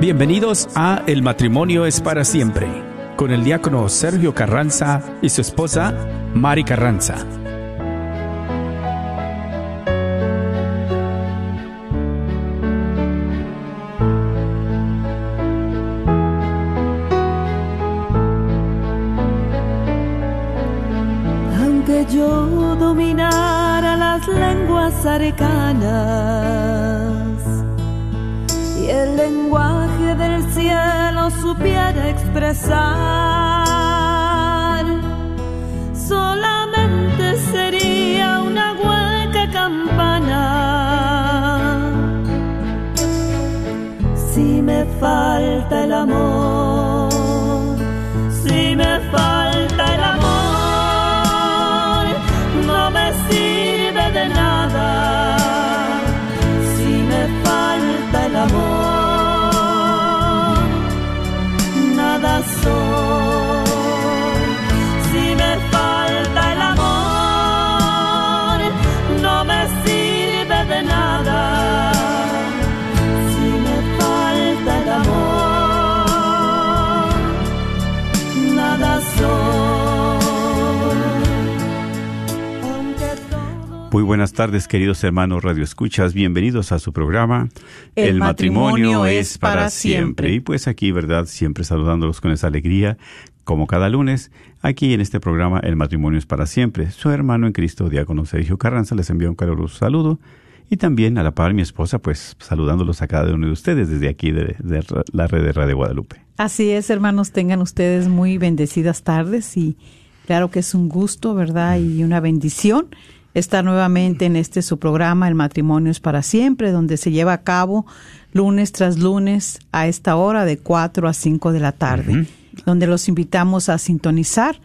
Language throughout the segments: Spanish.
Bienvenidos a El matrimonio es para siempre, con el diácono Sergio Carranza y su esposa Mari Carranza. El amor, Muy buenas tardes, queridos hermanos Radio Escuchas. Bienvenidos a su programa El matrimonio es para siempre. Y pues aquí, ¿verdad? Siempre saludándolos con esa alegría, como cada lunes, aquí en este programa El matrimonio es para siempre. Su hermano en Cristo, diácono Sergio Carranza, les envía un caluroso saludo. Y también a la par mi esposa, pues saludándolos a cada uno de ustedes desde aquí de, de la red de Radio Guadalupe. Así es, hermanos, tengan ustedes muy bendecidas tardes y claro que es un gusto, ¿verdad? Y una bendición estar nuevamente en este su programa, El matrimonio es para siempre, donde se lleva a cabo lunes tras lunes a esta hora de 4 a 5 de la tarde, donde los invitamos a sintonizar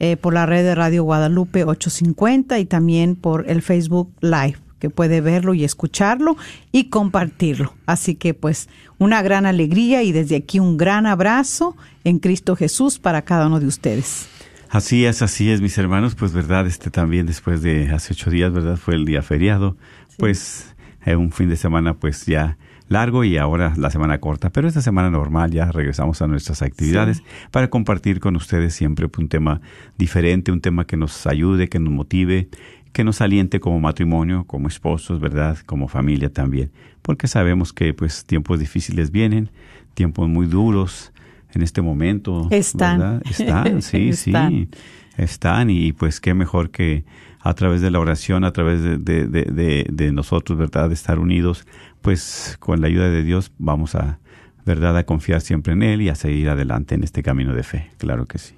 eh, por la red de Radio Guadalupe 850 y también por el Facebook Live que puede verlo y escucharlo y compartirlo. Así que pues una gran alegría y desde aquí un gran abrazo en Cristo Jesús para cada uno de ustedes. Así es, así es, mis hermanos. Pues, verdad, este también después de hace ocho días, verdad, fue el día feriado. Pues, eh, un fin de semana, pues ya largo y ahora la semana corta. Pero esta semana normal ya regresamos a nuestras actividades para compartir con ustedes siempre un tema diferente, un tema que nos ayude, que nos motive, que nos aliente como matrimonio, como esposos, ¿verdad? Como familia también. Porque sabemos que, pues, tiempos difíciles vienen, tiempos muy duros en este momento. Están. ¿verdad? Están, sí, Están. sí. Están y pues qué mejor que a través de la oración, a través de, de, de, de, de nosotros, ¿verdad? De estar unidos, pues con la ayuda de Dios vamos a, ¿verdad? A confiar siempre en Él y a seguir adelante en este camino de fe. Claro que sí.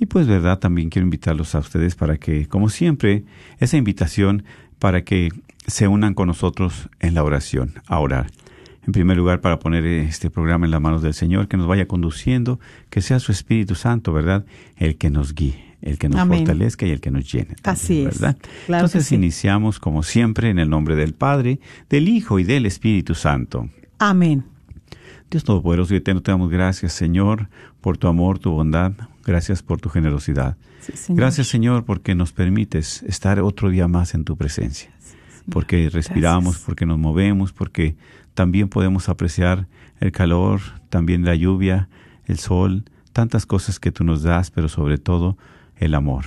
Y pues, ¿verdad? También quiero invitarlos a ustedes para que, como siempre, esa invitación para que se unan con nosotros en la oración, a orar. En primer lugar, para poner este programa en las manos del Señor, que nos vaya conduciendo, que sea su Espíritu Santo, ¿verdad? El que nos guíe, el que nos Amén. fortalezca y el que nos llene. también, Así es. ¿verdad? Claro Entonces sí. iniciamos, como siempre, en el nombre del Padre, del Hijo y del Espíritu Santo. Amén. Dios Todopoderoso y Eterno, te damos gracias, Señor, por tu amor, tu bondad. Gracias por tu generosidad. Sí, Señor. Gracias, Señor, porque nos permites estar otro día más en tu presencia. Porque respiramos, Gracias. porque nos movemos, porque también podemos apreciar el calor, también la lluvia, el sol, tantas cosas que tú nos das, pero sobre todo el amor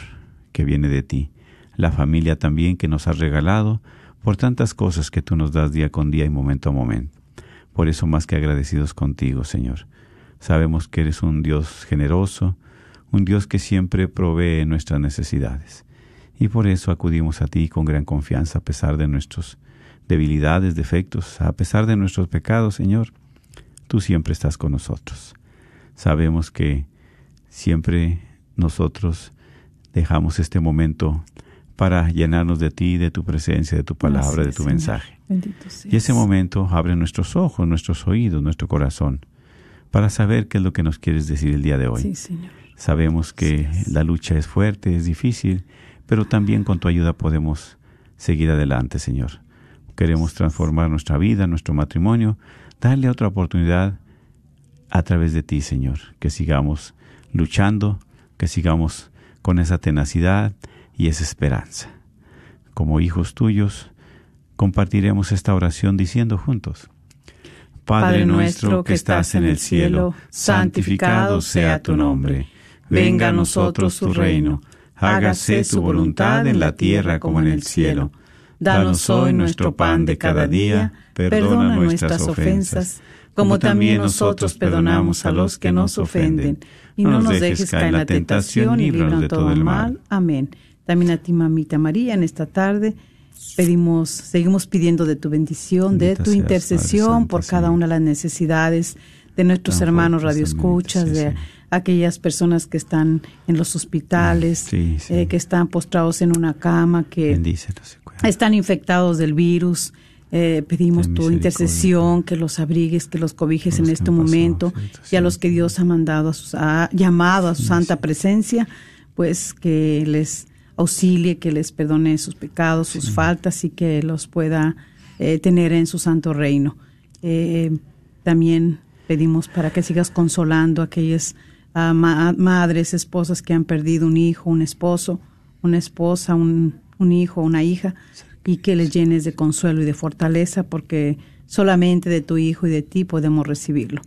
que viene de ti. La familia también que nos has regalado, por tantas cosas que tú nos das día con día y momento a momento. Por eso más que agradecidos contigo, Señor. Sabemos que eres un Dios generoso, un Dios que siempre provee nuestras necesidades. Y por eso acudimos a ti con gran confianza a pesar de nuestras debilidades, defectos, a pesar de nuestros pecados, Señor. Tú siempre estás con nosotros. Sabemos que siempre nosotros dejamos este momento para llenarnos de ti, de tu presencia, de tu palabra, de tu Señor. mensaje. Y ese momento abre nuestros ojos, nuestros oídos, nuestro corazón, para saber qué es lo que nos quieres decir el día de hoy. Sí, Señor. Sabemos que la lucha es fuerte, es difícil, pero también con tu ayuda podemos seguir adelante, Señor. Queremos transformar nuestra vida, nuestro matrimonio, darle otra oportunidad a través de ti, Señor. Que sigamos luchando, que sigamos con esa tenacidad y esa esperanza. Como hijos tuyos, compartiremos esta oración diciendo juntos, Padre nuestro que estás en el cielo, santificado sea tu nombre. Venga a nosotros tu reino. Hágase tu voluntad en la tierra como en el cielo. Danos hoy nuestro pan de cada día. Perdona nuestras ofensas, como también nosotros perdonamos a los que nos ofenden. Y no nos dejes caer en la tentación y líbranos de todo el mal. Amén. También a ti, mamita María, en esta tarde pedimos, seguimos pidiendo de tu bendición, de tu intercesión por cada una de las necesidades de nuestros hermanos radioescuchas, de aquellas personas que están en los hospitales, eh, que están postrados en una cama, que están infectados del virus. Eh, pedimos tu intercesión, que los abrigues, que los cobijes en este momento, y a los que Dios ha mandado, a sus, ha llamado a su santa presencia, pues que les auxilie, que les perdone sus pecados, sus faltas y que los pueda eh, tener en su santo reino. También pedimos para que sigas consolando a aquellas ah, madres, esposas que han perdido un hijo, un esposo, una esposa, un, un hijo, una hija, y que les llenes de consuelo y de fortaleza, porque solamente de tu Hijo y de ti podemos recibirlo.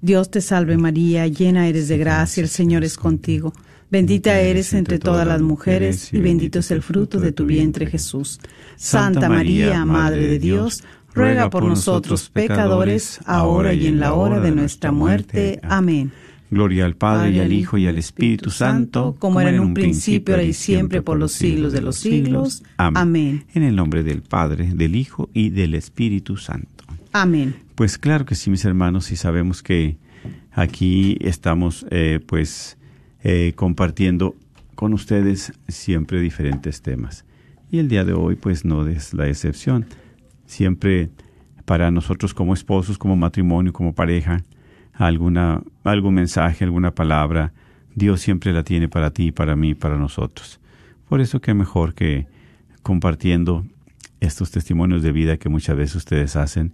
Dios te salve María, llena eres de gracia, el Señor es contigo. Bendita eres entre todas las mujeres y bendito es el fruto de tu vientre Jesús. Santa María, Madre de Dios, ruega por nosotros pecadores, ahora y en la hora de nuestra muerte. Amén. Gloria al Padre y al Hijo y al Espíritu Santo, como era en un principio, ahora y siempre, por los siglos de los siglos. Amén. En el nombre del Padre, del Hijo y del Espíritu Santo. Amén. Pues claro que sí, mis hermanos, y sabemos que aquí estamos, eh, pues, eh, compartiendo con ustedes siempre diferentes temas. Y el día de hoy pues no es la excepción. Siempre para nosotros como esposos, como matrimonio, como pareja, alguna, algún mensaje, alguna palabra, Dios siempre la tiene para ti, para mí, para nosotros. Por eso que mejor que compartiendo estos testimonios de vida que muchas veces ustedes hacen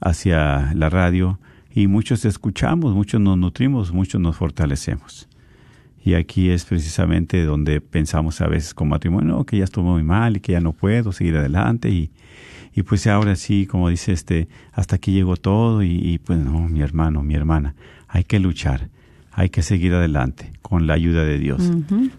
hacia la radio y muchos escuchamos, muchos nos nutrimos, muchos nos fortalecemos. Y aquí es precisamente donde pensamos a veces con matrimonio, que ya estuvo muy mal y que ya no puedo seguir adelante. Y, y pues ahora sí, como dice este, hasta aquí llegó todo y, pues no, mi hermano, mi hermana, hay que luchar, hay que seguir adelante con la ayuda de Dios.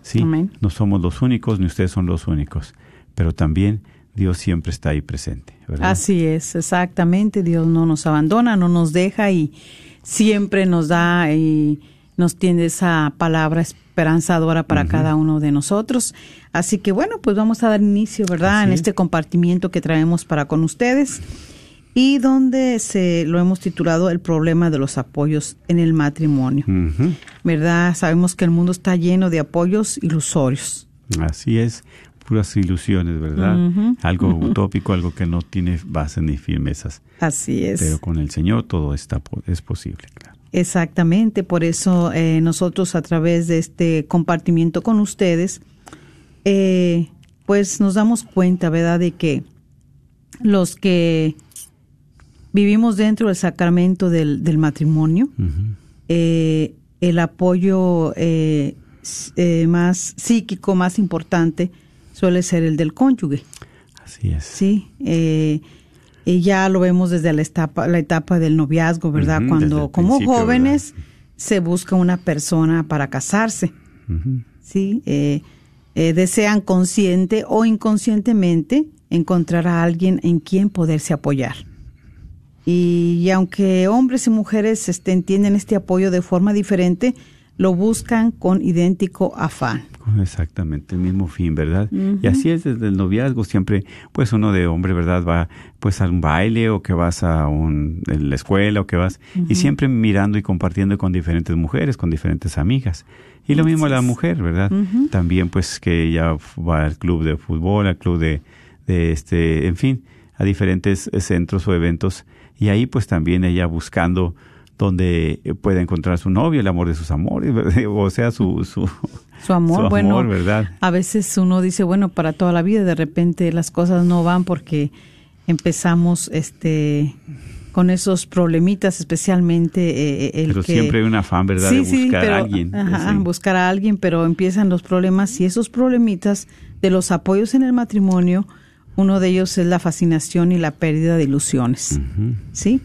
Sí, no somos los únicos, ni ustedes son los únicos, pero también Dios siempre está ahí presente. Así es, exactamente, Dios no nos abandona, no nos deja y siempre nos da... Y, nos tiene esa palabra esperanzadora para cada uno de nosotros. Así que bueno, pues vamos a dar inicio, ¿verdad?, en este compartimiento que traemos para con ustedes y donde se lo hemos titulado el problema de los apoyos en el matrimonio. ¿Verdad? Sabemos que el mundo está lleno de apoyos ilusorios. Así es, puras ilusiones, ¿verdad? Algo utópico, algo que no tiene base ni firmezas. Así es. Pero con el Señor todo está es posible, claro. Exactamente, por eso eh, nosotros a través de este compartimiento con ustedes, eh, pues nos damos cuenta, ¿verdad?, de que los que vivimos dentro del sacramento del, matrimonio, eh, el apoyo más psíquico, más importante, suele ser el del cónyuge. Así es. Sí, y ya lo vemos desde la etapa, la etapa del noviazgo, ¿verdad? Cuando como jóvenes se busca una persona para casarse, ¿sí? Eh, eh, desean consciente o inconscientemente encontrar a alguien en quien poderse apoyar. Y, aunque hombres y mujeres este, entienden este apoyo de forma diferente, lo buscan con idéntico afán. Exactamente, el mismo fin, ¿verdad? Y así es desde el noviazgo, siempre, pues uno de hombre, ¿verdad? Va pues a un baile o que vas a un, la escuela o que vas, y siempre mirando y compartiendo con diferentes mujeres, con diferentes amigas. Y lo mismo la mujer, ¿verdad? También pues que ella va al club de fútbol, al club de, de este, en fin, a diferentes centros o eventos, y ahí pues también ella buscando donde puede encontrar su novio, el amor de sus amores, o sea, su, su, su amor, bueno, ¿verdad? A veces uno dice, bueno, para toda la vida, de repente las cosas no van porque empezamos este con esos problemitas, especialmente eh, eh, el pero siempre hay un afán, ¿verdad? de buscar a alguien. Ajá, buscar a alguien, pero empiezan los problemas y esos problemitas de los apoyos en el matrimonio, uno de ellos es la fascinación y la pérdida de ilusiones, ¿sí?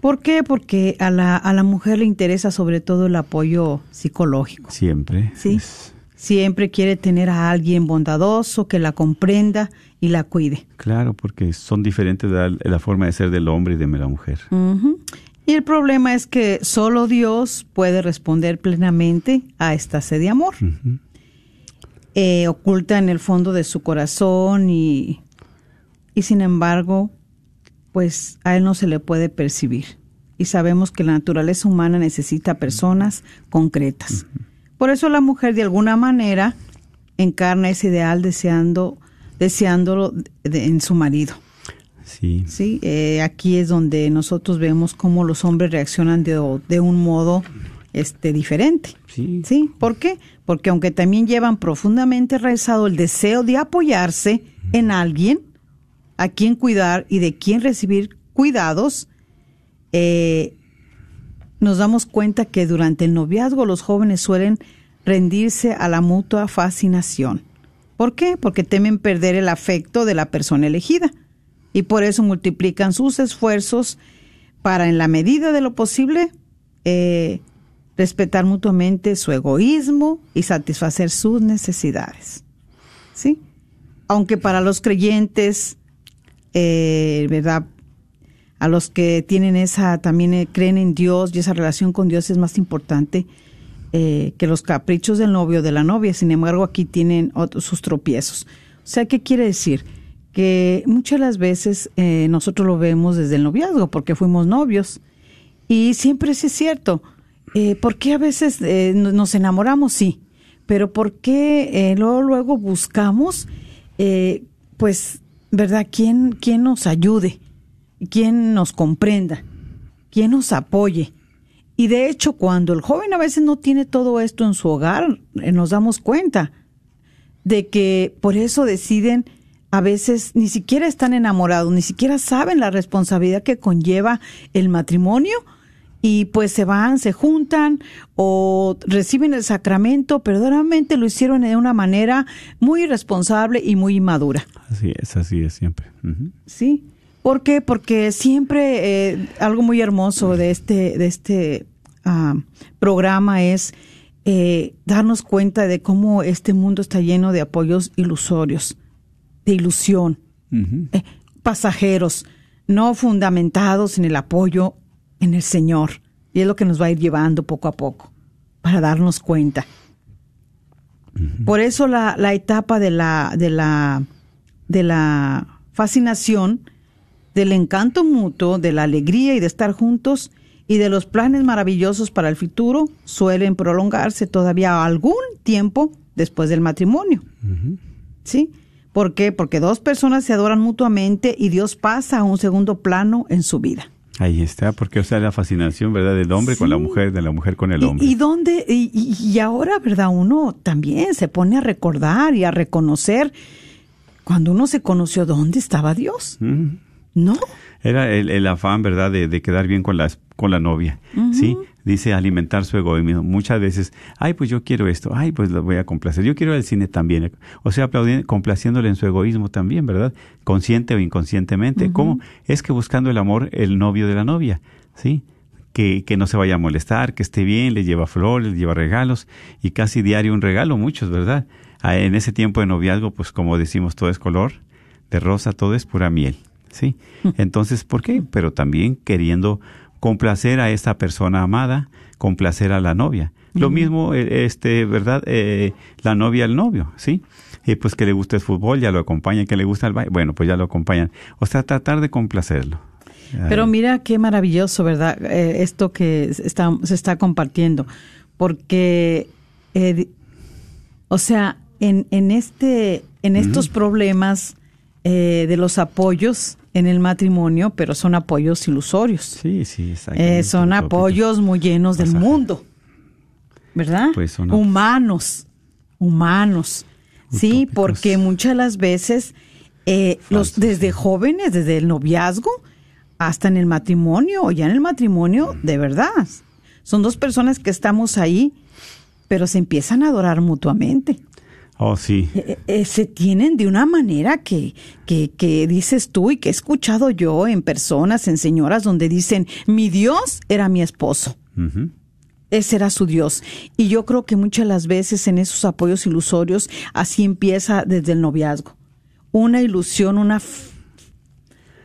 ¿Por qué? Porque a la, a la mujer le interesa sobre todo el apoyo psicológico. Siempre. Sí. es- Siempre quiere tener a alguien bondadoso que la comprenda y la cuide. claro, porque son diferentes la, la forma de ser del hombre y de la mujer. Y el problema es que solo Dios puede responder plenamente a esta sed de amor. Eh, oculta en el fondo de su corazón y, y sin embargo, pues a él no se le puede percibir. Y sabemos que la naturaleza humana necesita personas concretas. Por eso la mujer de alguna manera encarna ese ideal deseando, deseándolo de- en su marido. Sí. Sí, eh, aquí es donde nosotros vemos cómo los hombres reaccionan de, de un modo este diferente. Sí. Sí, ¿por qué? Porque aunque también llevan profundamente enraizado el deseo de apoyarse en alguien, a quien cuidar y de quien recibir cuidados, eh, nos damos cuenta que durante el noviazgo los jóvenes suelen rendirse a la mutua fascinación. ¿Por qué? Porque temen perder el afecto de la persona elegida y por eso multiplican sus esfuerzos para, en la medida de lo posible, eh, respetar mutuamente su egoísmo y satisfacer sus necesidades. ¿Sí? Aunque para los creyentes, eh, ¿verdad? A los que tienen esa, también eh, creen en Dios y esa relación con Dios es más importante eh, que los caprichos del novio o de la novia. Sin embargo, aquí tienen otros, sus tropiezos. O sea, ¿qué quiere decir? Que muchas las veces eh, nosotros lo vemos desde el noviazgo, porque fuimos novios. Y siempre sí es cierto. Eh, ¿Por qué a veces no- nos enamoramos? Sí. Pero ¿por qué luego, luego buscamos, pues, ¿verdad? ¿Quién, ¿Quién nos ayude? ¿Quién nos comprenda? ¿Quién nos apoye? Y de hecho, cuando el joven a veces no tiene todo esto en su hogar, eh, nos damos cuenta de que por eso deciden, a veces ni siquiera están enamorados, ni siquiera saben la responsabilidad que conlleva el matrimonio y pues se van, se juntan o reciben el sacramento, pero realmente lo hicieron de una manera muy irresponsable y muy inmadura. Así es, así es siempre. Sí. ¿Por qué? Porque siempre eh, algo muy hermoso de este, de este ah, programa es eh, darnos cuenta de cómo este mundo está lleno de apoyos ilusorios, de ilusión, eh, pasajeros, no fundamentados en el apoyo en el Señor. Y es lo que nos va a ir llevando poco a poco para darnos cuenta. Por eso la, la etapa de la, de la, de la fascinación, del encanto mutuo, de la alegría y de estar juntos y de los planes maravillosos para el futuro suelen prolongarse todavía algún tiempo después del matrimonio. ¿Sí? ¿Por qué? Porque dos personas se adoran mutuamente y Dios pasa a un segundo plano en su vida. Ahí está, porque o sea, la fascinación, ¿verdad? Del hombre con la mujer, de la mujer con el hombre. Y, dónde, y, ahora, ¿verdad? Uno también se pone a recordar y a reconocer cuando uno se conoció dónde estaba Dios. ¿No? Era el, el afán, ¿verdad?, de, de quedar bien con la, con la novia. Sí, dice alimentar su egoísmo. Muchas veces, ay, pues yo quiero esto, ay, pues lo voy a complacer. Yo quiero el cine también. O sea, aplaudiendo, complaciéndole en su egoísmo también, ¿verdad? Consciente o inconscientemente. ¿Cómo? Es que buscando el amor, el novio de la novia, ¿sí? Que, que no se vaya a molestar, que esté bien, le lleva flores, le lleva regalos y casi diario un regalo, muchos, ¿verdad? Ah, En ese tiempo de noviazgo, pues como decimos, todo es color de rosa, todo es pura miel. ¿sí? Entonces, ¿por qué? Pero también queriendo complacer a esta persona amada, complacer a la novia. Lo mismo, eh, este, ¿verdad? Eh, la novia al novio, ¿sí? Y pues que le gusta el fútbol, ya lo acompañan, que le gusta el baile, bueno, pues ya lo acompañan. O sea, tratar de complacerlo. Pero mira qué maravilloso, ¿verdad? Eh, esto que se está, se está compartiendo. Porque, eh, o sea, en, en, este, en estos problemas eh, de los apoyos en el matrimonio, pero son apoyos ilusorios. Sí, sí, Eh, son apoyos muy llenos del Pasaje. mundo, ¿verdad? Pues son- humanos, humanos. Sí, porque muchas de las veces eh, los desde jóvenes, desde el noviazgo hasta en el matrimonio o ya en el matrimonio, de verdad. Son dos personas que estamos ahí, pero se empiezan a adorar mutuamente. Oh, sí. eh, eh, se tienen de una manera que, que, que dices tú y que he escuchado yo en personas, en señoras, donde dicen, mi Dios era mi esposo. Ese era su Dios. Y yo creo que muchas de las veces en esos apoyos ilusorios, así empieza desde el noviazgo. Una ilusión, una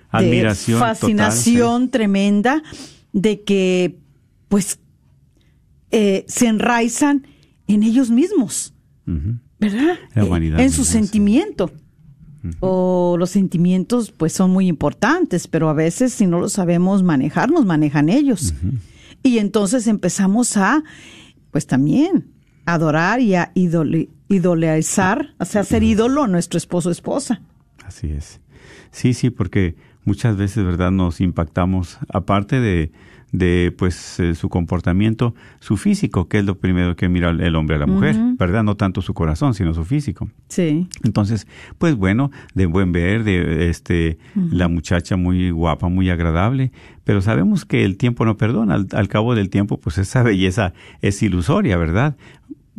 Admiración. total, fascinación tremenda de que, pues, eh, se enraizan en ellos mismos. ¿Verdad? La Eh, humanidad en su sentimiento. O los sentimientos, pues, son muy importantes, pero a veces, si no los sabemos manejar, nos manejan ellos. Y entonces empezamos a, pues, también adorar y a idole- idoleizar, o sea, ser ídolo a nuestro esposo o esposa. Así es. Sí, sí, porque muchas veces, ¿verdad? Nos impactamos, aparte de, de pues, eh, su comportamiento, su físico, que es lo primero que mira el hombre a la mujer, ¿verdad? No tanto su corazón, sino su físico. Sí. Entonces, pues bueno, de buen ver, de este, la muchacha muy guapa, muy agradable, pero sabemos que el tiempo no perdona. Al, al cabo del tiempo, pues esa belleza es ilusoria, ¿verdad?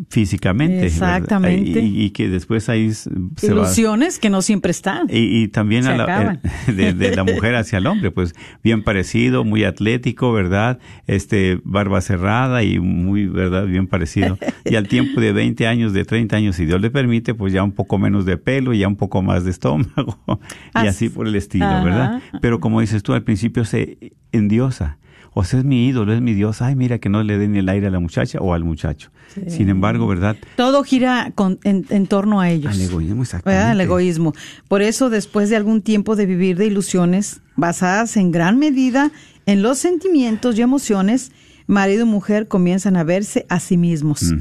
Físicamente. Exactamente. Y, y que después ahí se va. Ilusiones que no siempre están. Y, y también a la, eh, de, de la mujer hacia el hombre, pues bien parecido, muy atlético, ¿verdad? Este, barba cerrada y muy, ¿verdad? Bien parecido. Y al tiempo de 20 años, de 30 años, si Dios le permite, pues ya un poco menos de pelo, ya un poco más de estómago y Así- por el estilo. ¿verdad? Pero como dices tú, al principio se endiosa. O sea, es mi ídolo, es mi Dios. Ay, mira que no le den el aire a la muchacha o al muchacho. Sin embargo, ¿verdad? Todo gira con- en, en torno a ellos. Al egoísmo, exactamente. El egoísmo. Por eso, después de algún tiempo de vivir de ilusiones basadas en gran medida en los sentimientos y emociones, marido y mujer comienzan a verse a sí mismos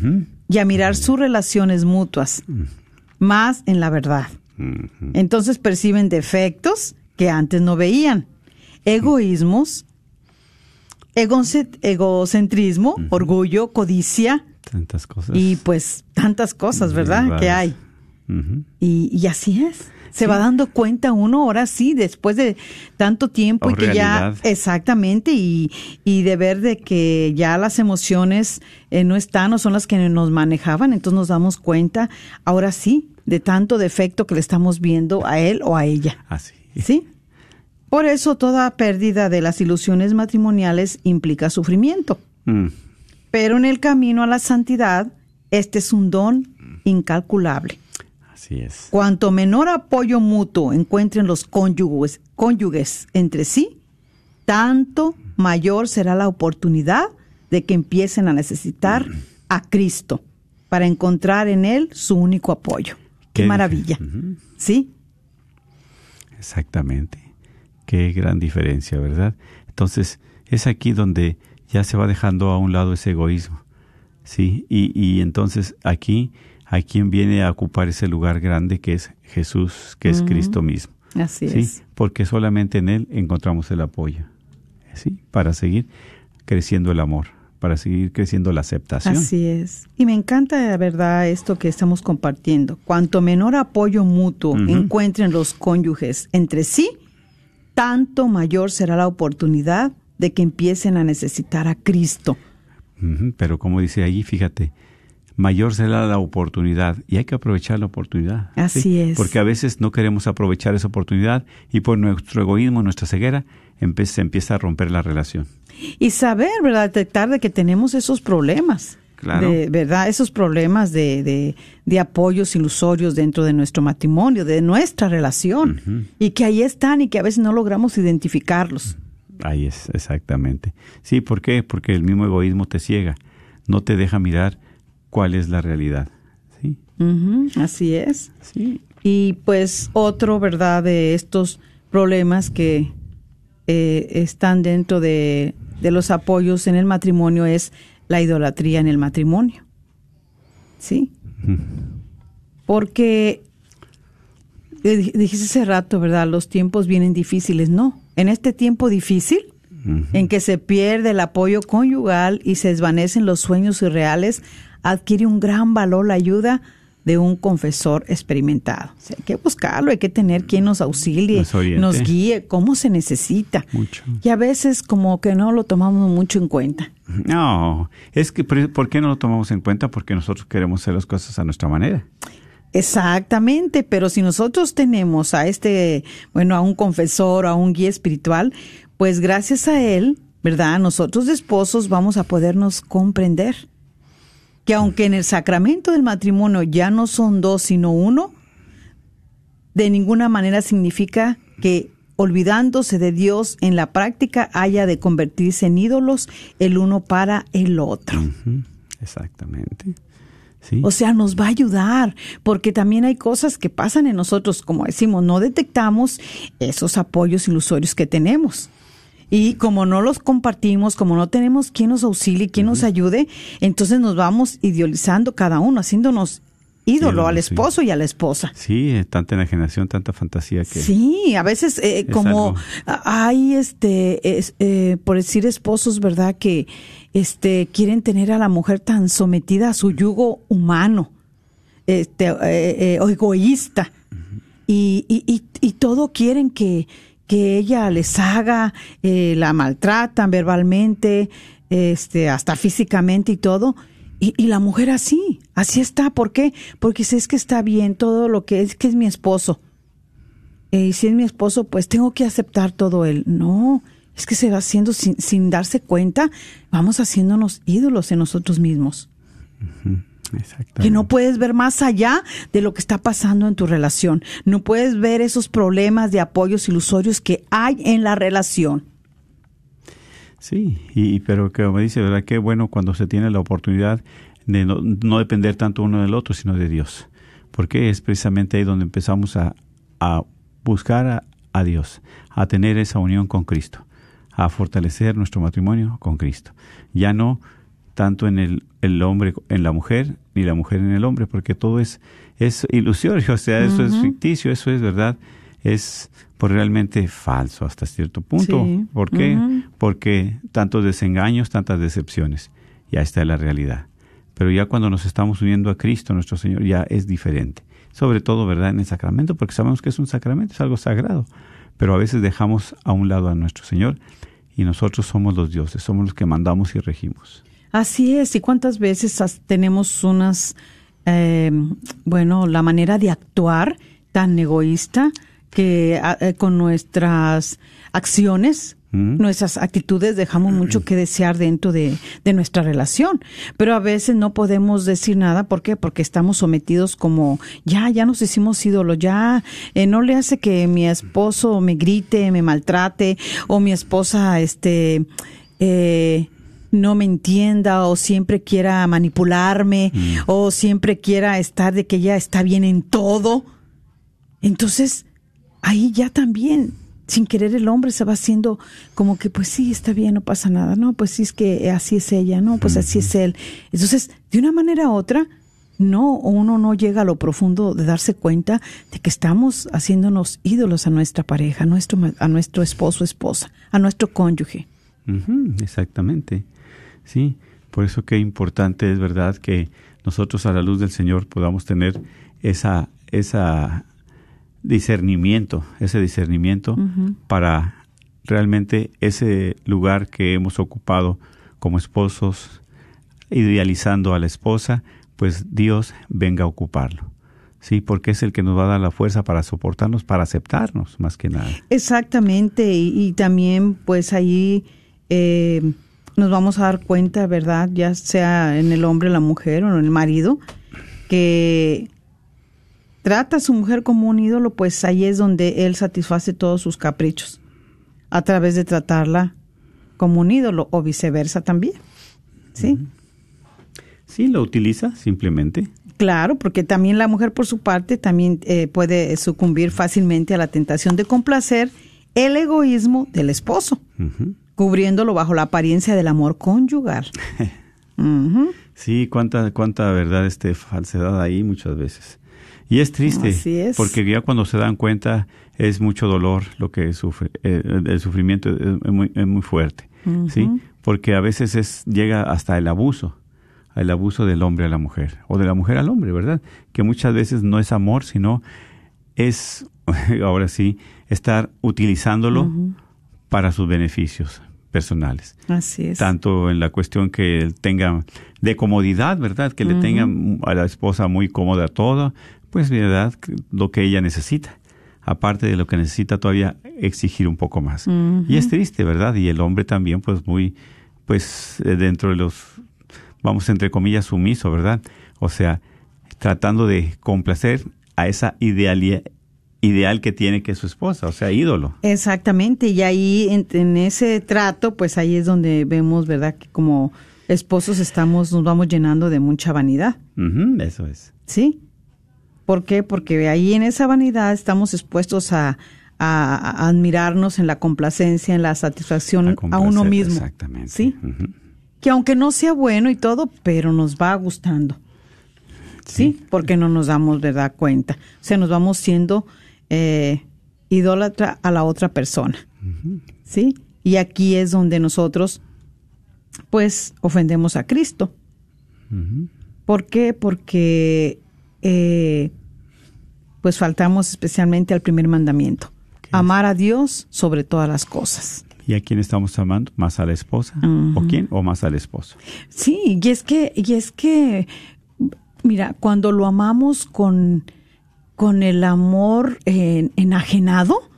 y a mirar sus relaciones mutuas más en la verdad. Entonces perciben defectos que antes no veían, egoísmos, egoce- egocentrismo, orgullo, codicia Tantas cosas. y pues tantas cosas, ¿verdad? Que hay. Y, y así es. Se Sí. va dando cuenta uno ahora sí, después de tanto tiempo O y que ya exactamente y, y de ver de que ya las emociones eh, no están o son las que nos manejaban, entonces nos damos cuenta ahora sí de tanto defecto que le estamos viendo a él o a ella. Así. ¿Sí? Por eso toda pérdida de las ilusiones matrimoniales implica sufrimiento. Mm, Pero en el camino a la santidad, este es un don incalculable. Así es. Cuanto menor apoyo mutuo encuentren los cónyuges, cónyuges entre sí, tanto mayor será la oportunidad de que empiecen a necesitar a Cristo para encontrar en Él su único apoyo. Qué, Qué maravilla. ¿Sí? Exactamente. Qué gran diferencia, ¿verdad? Entonces, es aquí donde ya se va dejando a un lado ese egoísmo. Sí, y, y entonces aquí hay quien viene a ocupar ese lugar grande que es Jesús, que es Cristo mismo. Así Sí, es. porque solamente en Él encontramos el apoyo. Sí, para seguir creciendo el amor, para seguir creciendo la aceptación. Así es. Y me encanta, la verdad, esto que estamos compartiendo. Cuanto menor apoyo mutuo encuentren los cónyuges entre sí, tanto mayor será la oportunidad de que empiecen a necesitar a Cristo. Pero como dice allí, fíjate, mayor será la oportunidad y hay que aprovechar la oportunidad. Así es. Porque a veces no queremos aprovechar esa oportunidad y por nuestro egoísmo, nuestra ceguera, se empieza a romper la relación. Y saber, ¿verdad? Detectar de que tenemos esos problemas. Claro. De, ¿Verdad? Esos problemas de, de, de apoyos ilusorios dentro de nuestro matrimonio, de nuestra relación. Y que ahí están y que a veces no logramos identificarlos. Ahí es, exactamente. Sí, ¿por qué? Porque el mismo egoísmo te ciega, no te deja mirar cuál es la realidad. Sí, Ujú, así es. sí. Y pues otro, ¿verdad?, de estos problemas que eh, están dentro de, de los apoyos en el matrimonio es la idolatría en el matrimonio. ¿Sí? Porque eh, dij- dijiste hace rato, ¿verdad? Los tiempos vienen difíciles. No, en este tiempo difícil, en que se pierde el apoyo conyugal y se desvanecen los sueños irreales, adquiere un gran valor la ayuda de un confesor experimentado. O sea, hay que buscarlo, hay que tener quien nos auxilie, Nos nos guíe, cómo se necesita. Mucho. Y a veces como que no lo tomamos mucho en cuenta. No, es que ¿por qué no lo tomamos en cuenta? Porque nosotros queremos hacer las cosas a nuestra manera. Exactamente, pero si nosotros tenemos a este, bueno, a un confesor, a un guía espiritual, pues gracias a él, ¿verdad? Nosotros esposos vamos a podernos comprender que aunque en el sacramento del matrimonio ya no son dos sino uno, de ninguna manera significa que olvidándose de Dios en la práctica haya de convertirse en ídolos el uno para el otro. Exactamente. Sí. O sea, nos va a ayudar, porque también hay cosas que pasan en nosotros, como decimos, no detectamos esos apoyos ilusorios que tenemos. Y como no los compartimos, como no tenemos quien nos auxilie, quien nos ayude, entonces nos vamos idealizando cada uno, haciéndonos ídolo al sí. esposo y a la esposa. Sí, eh, tanta enajenación, tanta fantasía que... Sí, a veces eh, como algo. hay este es, eh, por decir esposos, ¿verdad? Que este quieren tener a la mujer tan sometida a su yugo humano, este eh, eh, o egoísta y, y, y, y todo quieren que que ella les haga, eh, la maltratan verbalmente, este, hasta físicamente y todo. Y, y la mujer así, así está. ¿Por qué? Porque si es que está bien todo lo que es, que es mi esposo. Eh, y si es mi esposo, pues tengo que aceptar todo él. No, es que se va haciendo sin, sin darse cuenta, vamos haciéndonos ídolos en nosotros mismos. Que no puedes ver más allá de lo que está pasando en tu relación. No puedes ver esos problemas de apoyos ilusorios que hay en la relación. Sí, y, pero como dice, ¿verdad? Qué bueno cuando se tiene la oportunidad de no, no depender tanto uno del otro, sino de Dios. Porque es precisamente ahí donde empezamos a, a buscar a, a Dios, a tener esa unión con Cristo, a fortalecer nuestro matrimonio con Cristo. Ya no tanto en el, el hombre en la mujer, ni la mujer en el hombre, porque todo es, es ilusorio, o sea, eso es ficticio, eso es verdad, es pues, realmente falso hasta cierto punto. Sí. ¿Por qué? Porque tantos desengaños, tantas decepciones, ya está la realidad. Pero ya cuando nos estamos uniendo a Cristo, nuestro Señor, ya es diferente. Sobre todo, ¿verdad?, en el sacramento, porque sabemos que es un sacramento, es algo sagrado. Pero a veces dejamos a un lado a nuestro Señor y nosotros somos los dioses, somos los que mandamos y regimos. Así es, y cuántas veces tenemos unas, eh, bueno, la manera de actuar tan egoísta que a- eh, con nuestras acciones, Mm. nuestras actitudes dejamos mucho que desear dentro de, de nuestra relación. Pero a veces no podemos decir nada, ¿por qué? Porque estamos sometidos como, ya, ya nos hicimos ídolos, ya eh, no le hace que mi esposo me grite, me maltrate, o mi esposa, este, eh, no me entienda o siempre quiera manipularme o siempre quiera estar de que ella está bien en todo. Entonces, ahí ya también, sin querer el hombre se va haciendo como que pues sí, está bien, no pasa nada. No, pues sí es que así es ella, no, pues así es él. Entonces, de una manera u otra, no, uno no llega a lo profundo de darse cuenta de que estamos haciéndonos ídolos a nuestra pareja, a nuestro, a nuestro esposo, esposa, a nuestro cónyuge. Exactamente. Sí, por eso qué importante es verdad que nosotros a la luz del Señor podamos tener esa esa discernimiento, ese discernimiento para realmente ese lugar que hemos ocupado como esposos idealizando a la esposa, pues Dios venga a ocuparlo. Sí, porque es el que nos va a dar la fuerza para soportarnos, para aceptarnos, más que nada. Exactamente, y, y también pues ahí eh, nos vamos a dar cuenta, ¿verdad? Ya sea en el hombre, la mujer o en el marido, que trata a su mujer como un ídolo, pues ahí es donde él satisface todos sus caprichos, a través de tratarla como un ídolo o viceversa también. ¿Sí? Sí, lo utiliza simplemente. Claro, porque también la mujer por su parte también eh, puede sucumbir fácilmente a la tentación de complacer el egoísmo del esposo. Cubriéndolo bajo la apariencia del amor conyugal. Sí, cuánta, cuánta verdad, este, falsedad ahí muchas veces. Y es triste, es. porque ya cuando se dan cuenta es mucho dolor lo que sufre, eh, el sufrimiento es, es muy, es muy fuerte, ¿sí? Porque a veces es, llega hasta el abuso, el abuso del hombre a la mujer, o de la mujer al hombre, ¿verdad? Que muchas veces no es amor, sino es, ahora sí, estar utilizándolo para sus beneficios personales Así es. tanto en la cuestión que él tenga de comodidad, ¿verdad? Que le tenga a la esposa muy cómoda todo, pues, verdad, lo que ella necesita. Aparte de lo que necesita todavía exigir un poco más. Y es triste, ¿verdad? Y el hombre también, pues, muy, pues, eh, dentro de los, vamos, entre comillas, sumiso, ¿verdad? O sea, tratando de complacer a esa idealidad ideal que tiene que su esposa, o sea, ídolo. Exactamente, y ahí en, en, ese trato, pues ahí es donde vemos, ¿verdad? Que como esposos estamos, nos vamos llenando de mucha vanidad. Uh -huh, eso es. Sí. ¿Por qué? Porque ahí en esa vanidad estamos expuestos a, a, a admirarnos en la complacencia, en la satisfacción a, a uno mismo. Exactamente. Sí. Uh -huh. Que aunque no sea bueno y todo, pero nos va gustando. Sí, sí porque no nos damos, ¿verdad? Cuenta. O sea, nos vamos siendo eh, idólatra a la otra persona. Uh -huh. ¿Sí? Y aquí es donde nosotros, pues, ofendemos a Cristo. Uh -huh. ¿Por qué? Porque, eh, pues, faltamos especialmente al primer mandamiento. Amar a Dios sobre todas las cosas. ¿Y a quién estamos amando? ¿Más a la esposa? Uh -huh. ¿O quién? ¿O más al esposo? Sí, y es que, y es que, mira, cuando lo amamos con con el amor eh, enajenado,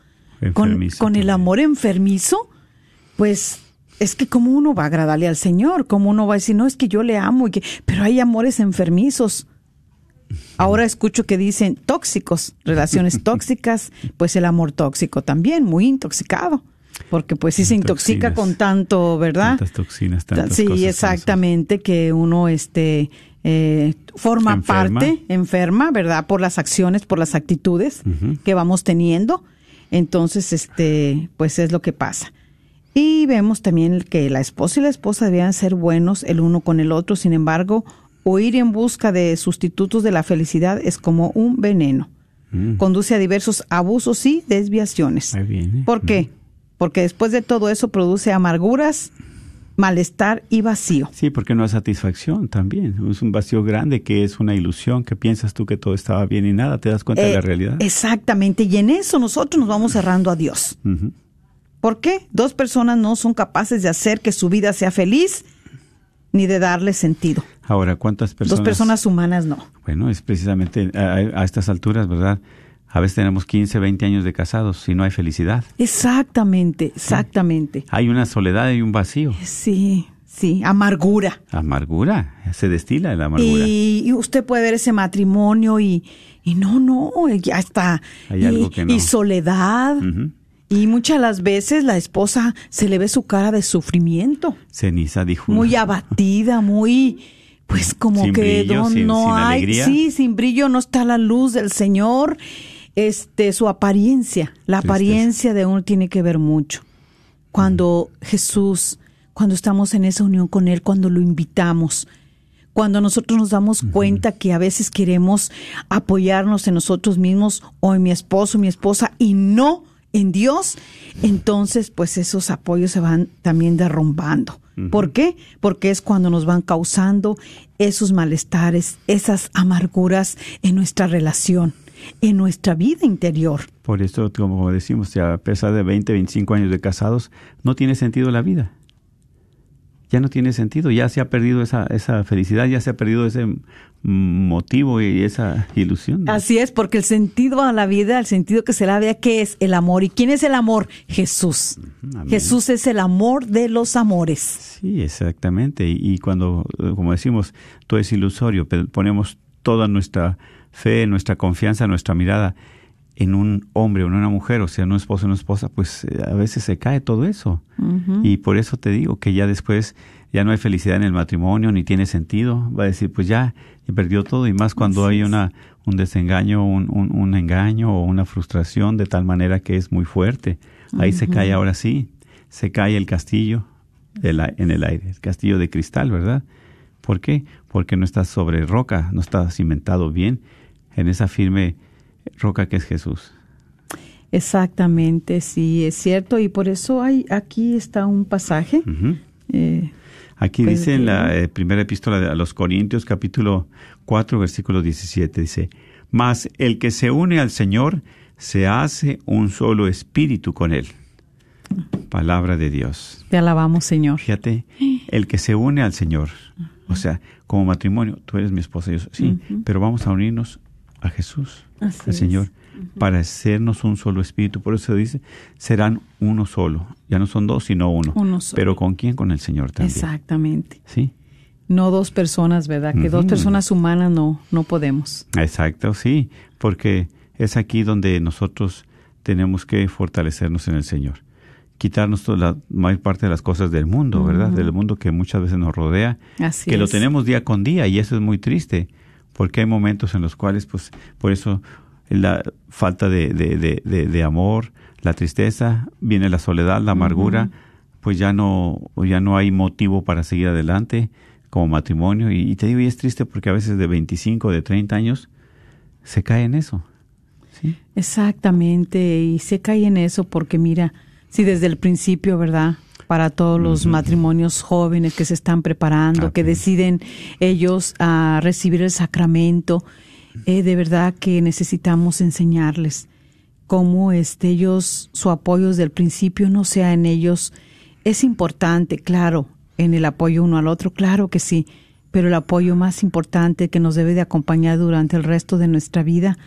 con, con el amor enfermizo, pues es que como uno va a agradarle al Señor, como uno va a decir, no, es que yo le amo, y que, pero hay amores enfermizos. Ahora escucho que dicen tóxicos, relaciones tóxicas, pues el amor tóxico también, muy intoxicado. Porque pues sí se intoxica con tanto, ¿verdad? Tantas toxinas, tantas Sí, cosas exactamente, que uno este eh, forma Enferma. parte, enferma, ¿verdad? Por las acciones, por las actitudes uh -huh. que vamos teniendo. Entonces, este, pues es lo que pasa. Y vemos también que la esposa y la esposa debían ser buenos el uno con el otro. Sin embargo, huir en busca de sustitutos de la felicidad es como un veneno. Mm. Conduce a diversos abusos y desviaciones. ¿Por qué? Mm. Porque después de todo eso produce amarguras, malestar y vacío. Sí, porque no hay satisfacción también. Es un vacío grande que es una ilusión, que piensas tú que todo estaba bien y nada, te das cuenta eh, de la realidad. Exactamente, y en eso nosotros nos vamos cerrando a Dios. Uh -huh. ¿Por qué? Dos personas no son capaces de hacer que su vida sea feliz ni de darle sentido. Ahora, ¿cuántas personas? Dos personas humanas no. Bueno, es precisamente a, a estas alturas, ¿verdad? A veces tenemos 15, 20 años de casados y no hay felicidad. Exactamente, exactamente. Sí. Hay una soledad y un vacío. Sí, sí, amargura. Amargura, se destila la amargura. Y, y usted puede ver ese matrimonio y, y no, no, ya está. Hay y, algo que no. y soledad. Uh -huh. Y muchas las veces la esposa se le ve su cara de sufrimiento. Ceniza, dijo. Muy abatida, muy pues como sin que brillo, no, sin, no sin hay, alegría. sí, sin brillo, no está la luz del Señor este, su apariencia, la Tristeza. apariencia de uno tiene que ver mucho. Cuando mm. Jesús, cuando estamos en esa unión con Él, cuando lo invitamos, cuando nosotros nos damos uh -huh. cuenta que a veces queremos apoyarnos en nosotros mismos o en mi esposo, mi esposa, y no en Dios, entonces pues esos apoyos se van también derrumbando. Uh -huh. ¿Por qué? Porque es cuando nos van causando esos malestares, esas amarguras en nuestra relación en nuestra vida interior. Por eso, como decimos, ya a pesar de 20, 25 años de casados, no tiene sentido la vida. Ya no tiene sentido, ya se ha perdido esa, esa felicidad, ya se ha perdido ese motivo y esa ilusión. ¿no? Así es, porque el sentido a la vida, el sentido que se la vea, ¿qué es el amor? ¿Y quién es el amor? Jesús. Amén. Jesús es el amor de los amores. Sí, exactamente. Y, y cuando, como decimos, todo es ilusorio, ponemos toda nuestra fe, nuestra confianza, nuestra mirada en un hombre o en una mujer, o sea, en un esposo o una esposa, pues eh, a veces se cae todo eso. Uh -huh. Y por eso te digo que ya después ya no hay felicidad en el matrimonio, ni tiene sentido. Va a decir, pues ya, ya perdió todo, y más cuando Así hay una un desengaño, un, un, un, engaño o una frustración de tal manera que es muy fuerte. Ahí uh -huh. se cae ahora sí, se cae el castillo de la, en el aire, el castillo de cristal, ¿verdad? ¿Por qué? Porque no está sobre roca, no está cimentado bien en esa firme roca que es Jesús. Exactamente, sí, es cierto. Y por eso hay aquí está un pasaje. Uh -huh. eh, aquí pues, dice en la eh, primera epístola de a los Corintios, capítulo 4, versículo 17, dice, Mas el que se une al Señor se hace un solo espíritu con él. Palabra de Dios. Te alabamos, Señor. Fíjate, el que se une al Señor, o sea, como matrimonio, tú eres mi esposa, yo sí, uh -huh. pero vamos a unirnos a Jesús, Así al. Señor, para hacernos un solo espíritu. Por eso dice, serán uno solo. Ya no son dos, sino uno. Uno solo. Pero ¿con quién? Con el Señor también. Exactamente. Sí, No dos personas, ¿verdad? Que dos personas humanas no, no podemos. exacto, sí. Porque es aquí donde nosotros tenemos que fortalecernos en el Señor. Quitarnos toda la mayor parte de las cosas del mundo, ¿verdad? Del mundo que muchas veces nos rodea. Así que lo tenemos día con día y eso es muy triste porque hay momentos en los cuales pues por eso la falta de, de, de, de- amor la tristeza viene la soledad la amargura pues ya no ya no hay motivo para seguir adelante como matrimonio y, y te digo y es triste porque a veces de 25 de 30 años se cae en eso ¿sí? Exactamente, y se cae en eso porque mira, si desde el principio, ¿verdad? Para todos los matrimonios jóvenes que se están preparando, que deciden ellos a recibir el sacramento, eh, de verdad que necesitamos enseñarles cómo este, ellos, su apoyo desde el principio no sea en ellos. Es importante, claro, en el apoyo uno al otro, claro que sí, pero el apoyo más importante que nos debe de acompañar durante el resto de nuestra vida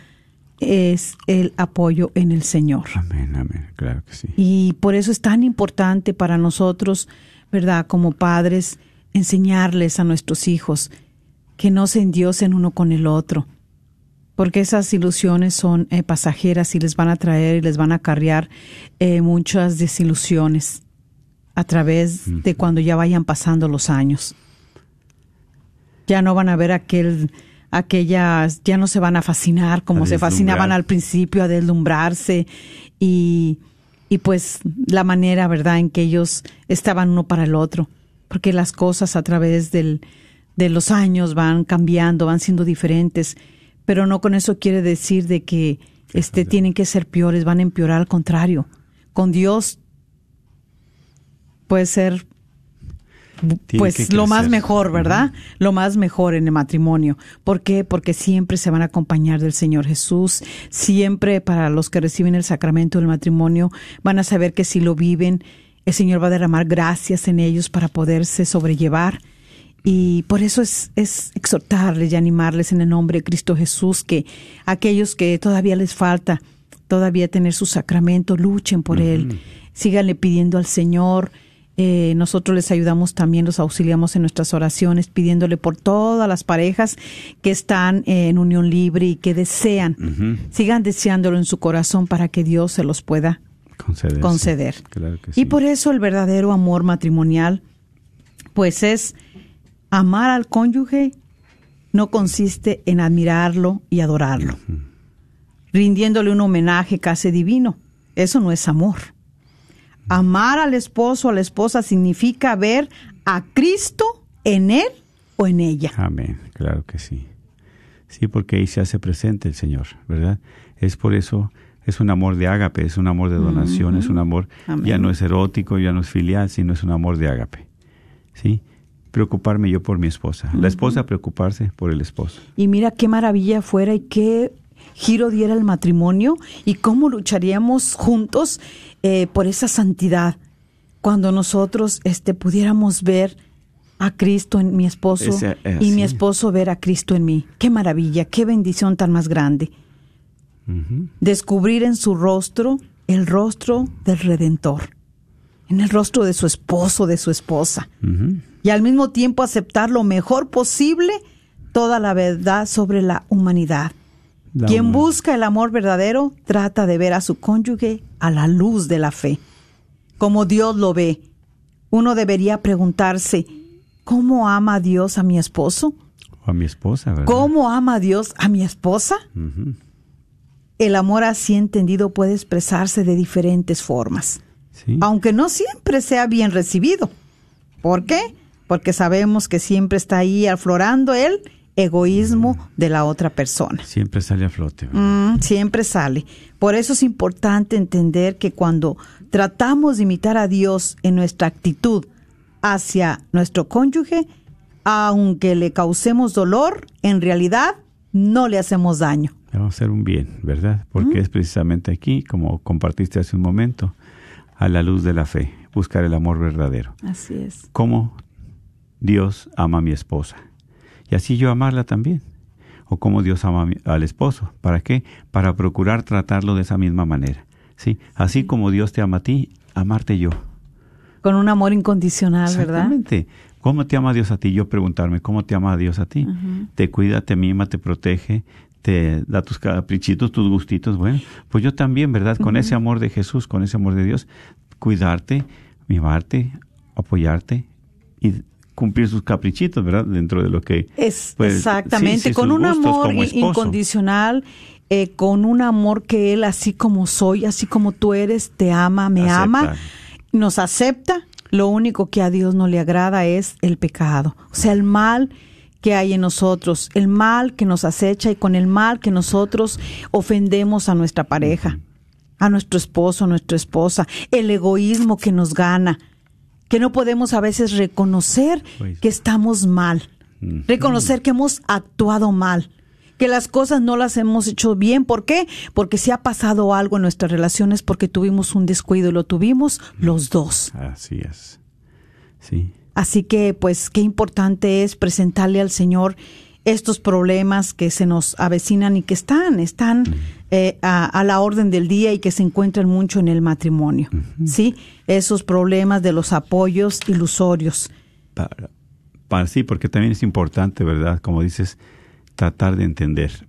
es el apoyo en el Señor. amén amén claro que sí Y por eso es tan importante para nosotros, ¿verdad? Como padres, enseñarles a nuestros hijos que no se endiosen uno con el otro, porque esas ilusiones son eh, pasajeras y les van a traer y les van a acarrear eh, muchas desilusiones a través de cuando ya vayan pasando los años. Ya no van a ver aquel aquellas ya no se van a fascinar como A se fascinaban al principio a deslumbrarse. Y, y pues la manera, ¿verdad?, en que ellos estaban uno para el otro, porque las cosas a través del, de los años van cambiando, van siendo diferentes, pero no con eso quiere decir de que este tienen que ser peores, van a empeorar, al contrario. Con Dios puede ser pues lo más mejor, ¿verdad? Lo más mejor en el matrimonio. ¿Por qué? Porque siempre se van a acompañar del Señor Jesús. Siempre para los que reciben el sacramento del matrimonio van a saber que si lo viven, el Señor va a derramar gracias en ellos para poderse sobrellevar. Y por eso es, es exhortarles y animarles en el nombre de Cristo Jesús que aquellos que todavía les falta todavía tener su sacramento, luchen por él, síganle pidiendo al Señor. Eh, nosotros les ayudamos también, los auxiliamos en nuestras oraciones, pidiéndole por todas las parejas que están eh, en unión libre y que desean, sigan deseándolo en su corazón para que Dios se los pueda conceder conceder. claro que sí Y por eso el verdadero amor matrimonial, pues es amar al cónyuge, no consiste en admirarlo y adorarlo, rindiéndole un homenaje casi divino. Eso no es amor. Amar al esposo o a la esposa significa ver a Cristo en él o en ella. Amén, claro que sí. Sí, porque ahí se hace presente el Señor, ¿verdad? Es por eso, es un amor de ágape, es un amor de donación, es un amor, Amén. ya no es erótico, ya no es filial, sino es un amor de ágape. ¿Sí? Preocuparme yo por mi esposa, la esposa preocuparse por el esposo. Y mira qué maravilla fuera y qué giro diera el matrimonio y cómo lucharíamos juntos eh, por esa santidad cuando nosotros este, pudiéramos ver a Cristo en mi esposo eh, y mi esposo ver a Cristo en mí. Qué maravilla, qué bendición tan más grande. Descubrir en su rostro el rostro del Redentor, en el rostro de su esposo, de su esposa y al mismo tiempo aceptar lo mejor posible toda la verdad sobre la humanidad. La Quien busca el amor verdadero trata de ver a su cónyuge a la luz de la fe, como Dios lo ve. Uno debería preguntarse, ¿cómo ama Dios a mi esposo? O a mi esposa, ¿verdad? ¿Cómo ama Dios a mi esposa? El amor así entendido puede expresarse de diferentes formas, Sí. aunque no siempre sea bien recibido. ¿Por qué? Porque sabemos que siempre está ahí aflorando el egoísmo de la otra persona. Siempre sale a flote. Mm, siempre sale. Por eso es importante entender que cuando tratamos de imitar a Dios en nuestra actitud hacia nuestro cónyuge, aunque le causemos dolor, en realidad no le hacemos daño. Le vamos a hacer un bien, ¿verdad? Porque es precisamente aquí, como compartiste hace un momento, a la luz de la fe, buscar el amor verdadero. Así es. Cómo Dios ama a mi esposa. Y así yo amarla también. o cómo Dios ama al esposo. ¿Para qué? Para procurar tratarlo de esa misma manera. ¿sí? Así como Dios te ama a ti, amarte yo. Con un amor incondicional, ¿verdad? Exactamente. ¿Cómo te ama Dios a ti? Yo preguntarme, ¿cómo te ama Dios a ti? Te cuida, te mima, te protege, te da tus caprichitos, tus gustitos. Bueno, pues yo también, ¿verdad? Con ese amor de Jesús, con ese amor de Dios, cuidarte, mimarte, apoyarte y cumplir sus caprichitos, ¿verdad? Dentro de lo que... Es pues, exactamente, sí, sí, con un amor incondicional, eh, con un amor que Él, así como soy, así como tú eres, te ama, me Acepta. ama, nos acepta. Lo único que a Dios no le agrada es el pecado, o sea, el mal que hay en nosotros, el mal que nos acecha y con el mal que nosotros ofendemos a nuestra pareja, a nuestro esposo, a nuestra esposa, el egoísmo que nos gana, que no podemos a veces reconocer Pues. que estamos mal, reconocer que hemos actuado mal, que las cosas no las hemos hecho bien. ¿Por qué? Porque si ha pasado algo en nuestras relaciones, porque tuvimos un descuido y lo tuvimos los dos. Así es. Sí. Así que, pues, qué importante es presentarle al Señor estos problemas que se nos avecinan y que están, están eh, a, a la orden del día y que se encuentran mucho en el matrimonio. ¿Sí? Esos problemas de los apoyos ilusorios. Para, para- sí, porque también es importante, ¿verdad? Como dices, tratar de entender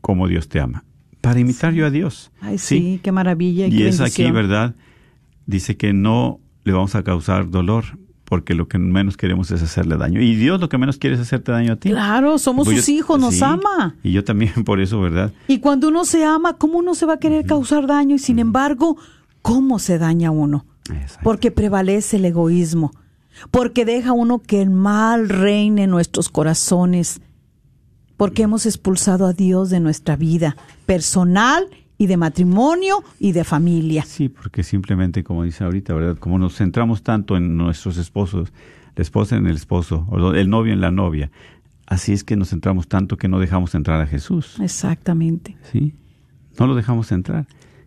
cómo Dios te ama. Para imitar yo a Dios. Ay, sí, qué maravilla. Y, Y qué es aquí. ¿verdad? Dice que no le vamos a causar dolor porque lo que menos queremos es hacerle daño. Y Dios lo que menos quiere es hacerte daño a ti. Claro, somos Pues sus yo- hijos, nos sí, ama. Y yo también por eso, ¿verdad? Y cuando uno se ama, ¿cómo uno se va a querer causar daño? Y sin embargo, ¿cómo se daña uno? Porque prevalece el egoísmo, porque deja uno que el mal reine en nuestros corazones, porque hemos expulsado a Dios de nuestra vida personal y de matrimonio y de familia. Sí, porque simplemente, como dice ahorita, ¿verdad? Como nos centramos tanto en nuestros esposos, la esposa en el esposo, o el novio en la novia, así es que nos centramos tanto que no dejamos entrar a Jesús. Exactamente. ¿sí? No lo dejamos entrar.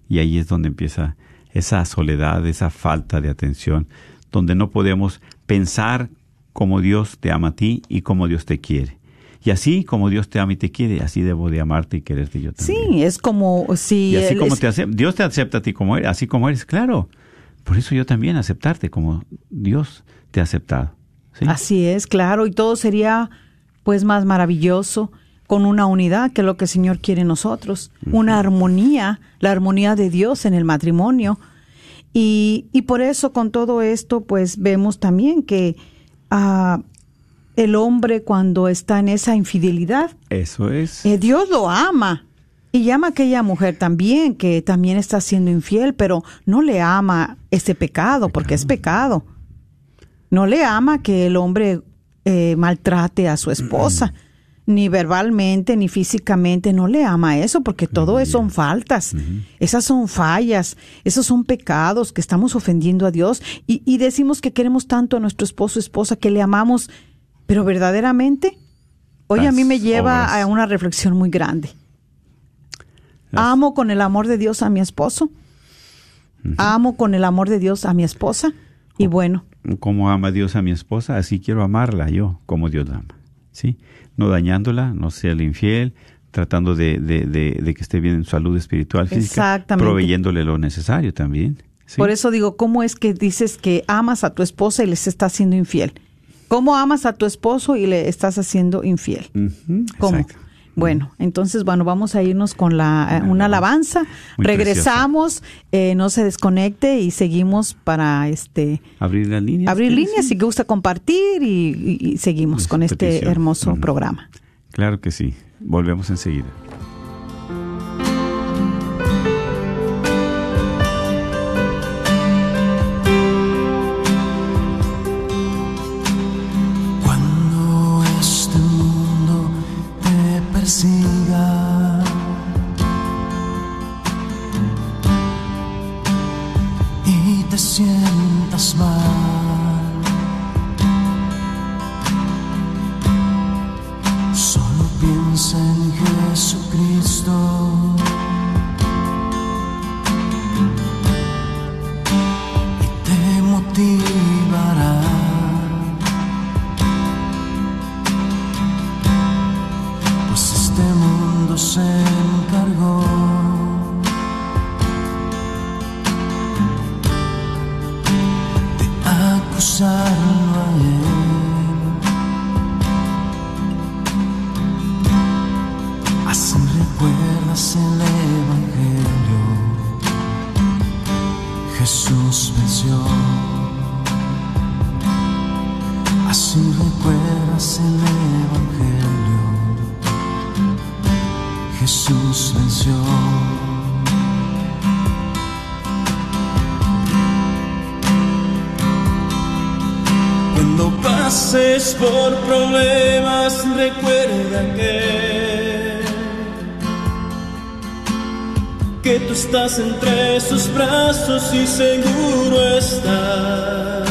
Y ahí es donde empieza esa soledad, esa falta de atención, donde no podemos pensar como Dios te ama a ti y como Dios te quiere. Y así como Dios te ama y te quiere, así debo de amarte y quererte yo también. Sí, es como si y así él como es- te acepta, Dios te acepta a ti como eres, así como eres, claro. Por eso yo también aceptarte como Dios te ha aceptado. ¿sí? Así es, claro, y todo sería pues más maravilloso con una unidad que es lo que el Señor quiere en nosotros, una armonía, la armonía de Dios en el matrimonio. Y, y por eso con todo esto pues vemos también que ah, el hombre cuando está en esa infidelidad, Eso es. eh, Dios lo ama. Y llama a aquella mujer también que también está siendo infiel, pero no le ama ese pecado, porque es pecado. No le ama que el hombre eh, maltrate a su esposa, ni verbalmente, ni físicamente. No le ama eso, porque todo eso son faltas. Esas son fallas, esos son pecados que estamos ofendiendo a Dios. Y, y decimos que queremos tanto a nuestro esposo o esposa, que le amamos, pero verdaderamente, hoy a mí me lleva obras. a una reflexión muy grande. Las- Amo con el amor de Dios a mi esposo. Amo con el amor de Dios a mi esposa. Y bueno, como ama Dios a mi esposa, así quiero amarla yo, como Dios la ama. ¿Sí? No dañándola, no sea infiel, tratando de, de, de, de que esté bien en salud espiritual, física, Exactamente. proveyéndole lo necesario también. ¿sí? por eso digo, ¿cómo es que dices que amas a tu esposa y les estás haciendo infiel? ¿Cómo amas a tu esposo y le estás haciendo infiel? ¿Cómo? exacto. Bueno, entonces, bueno, vamos a irnos con la, eh, Una alabanza. Muy Regresamos, eh, no se desconecte y seguimos para este Abrir las líneas. abrir líneas si gusta compartir y, y- y seguimos Esa con este petición. hermoso programa. Claro que sí. Volvemos enseguida. God. Estás entre sus brazos y seguro estás.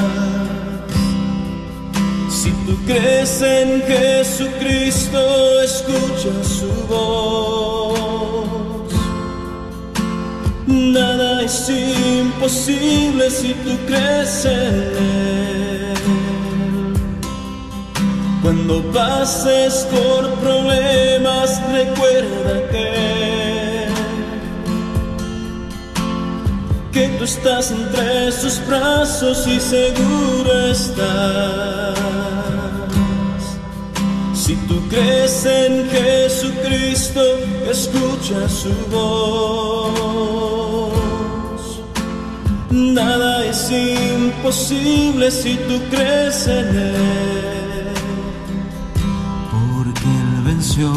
Si tú crees en Jesucristo, escucha su voz. Nada es imposible si tú crees en Él. Cuando pases por problemas, recuerda que tú estás entre sus brazos y seguro estás. Si tú crees en Jesucristo, escucha su voz. Nada es imposible si tú crees en Él. porque Él venció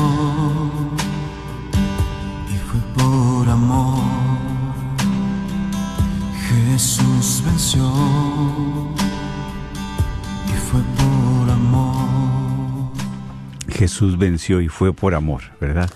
y fue por amor. Jesús venció y fue por amor. Jesús venció y fue por amor, ¿verdad?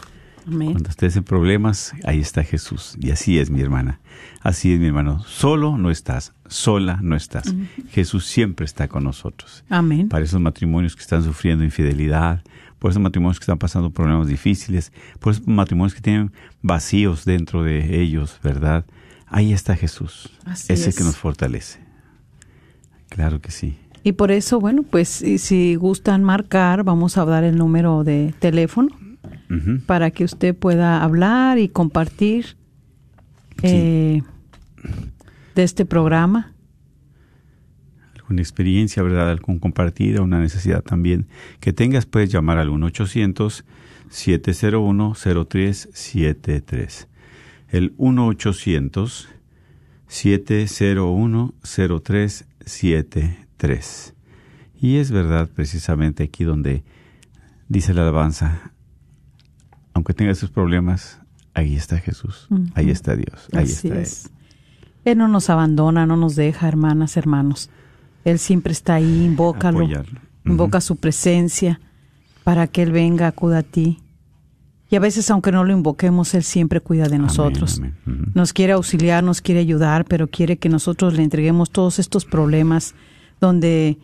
Amén. Cuando estés en problemas, ahí está Jesús. Y así es, mi hermana. Así es, mi hermano. Solo no estás, sola no estás. Jesús siempre está con nosotros. Amén. Para esos matrimonios que están sufriendo infidelidad, por esos matrimonios que están pasando problemas difíciles, por esos matrimonios que tienen vacíos dentro de ellos, ¿verdad? Ahí está Jesús. Así Ese es. que nos fortalece. Claro que sí. Y por eso, bueno, pues si- gustan marcar, vamos a dar el número de teléfono para que usted pueda hablar y compartir eh, de este programa. alguna experiencia, ¿verdad? Algún compartida, una necesidad también que tengas, puedes llamar al 1-800-701-0373. El 1-800-701-0373. Y es verdad, precisamente aquí donde dice la alabanza, aunque tengas sus problemas, ahí está Jesús, ahí está Dios, ahí Así está Él. es. Él no nos abandona, no nos deja, hermanas, hermanos. Él siempre está ahí, invócalo, invoca su presencia para que Él venga, acuda a ti. Y a veces, aunque no lo invoquemos, Él siempre cuida de nosotros. amén. Nos quiere auxiliar, nos quiere ayudar, pero quiere que nosotros le entreguemos todos estos problemas donde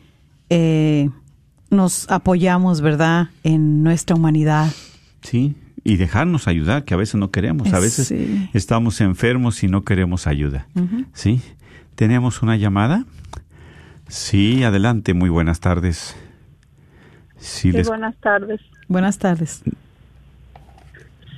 eh, nos apoyamos, ¿verdad?, en nuestra humanidad. Sí, y dejarnos ayudar, que a veces no queremos. A veces Sí. estamos enfermos y no queremos ayuda. ¿Sí? ¿Tenemos una llamada? Sí, adelante, muy buenas tardes. Sí, Sí, les- buenas tardes. Buenas tardes.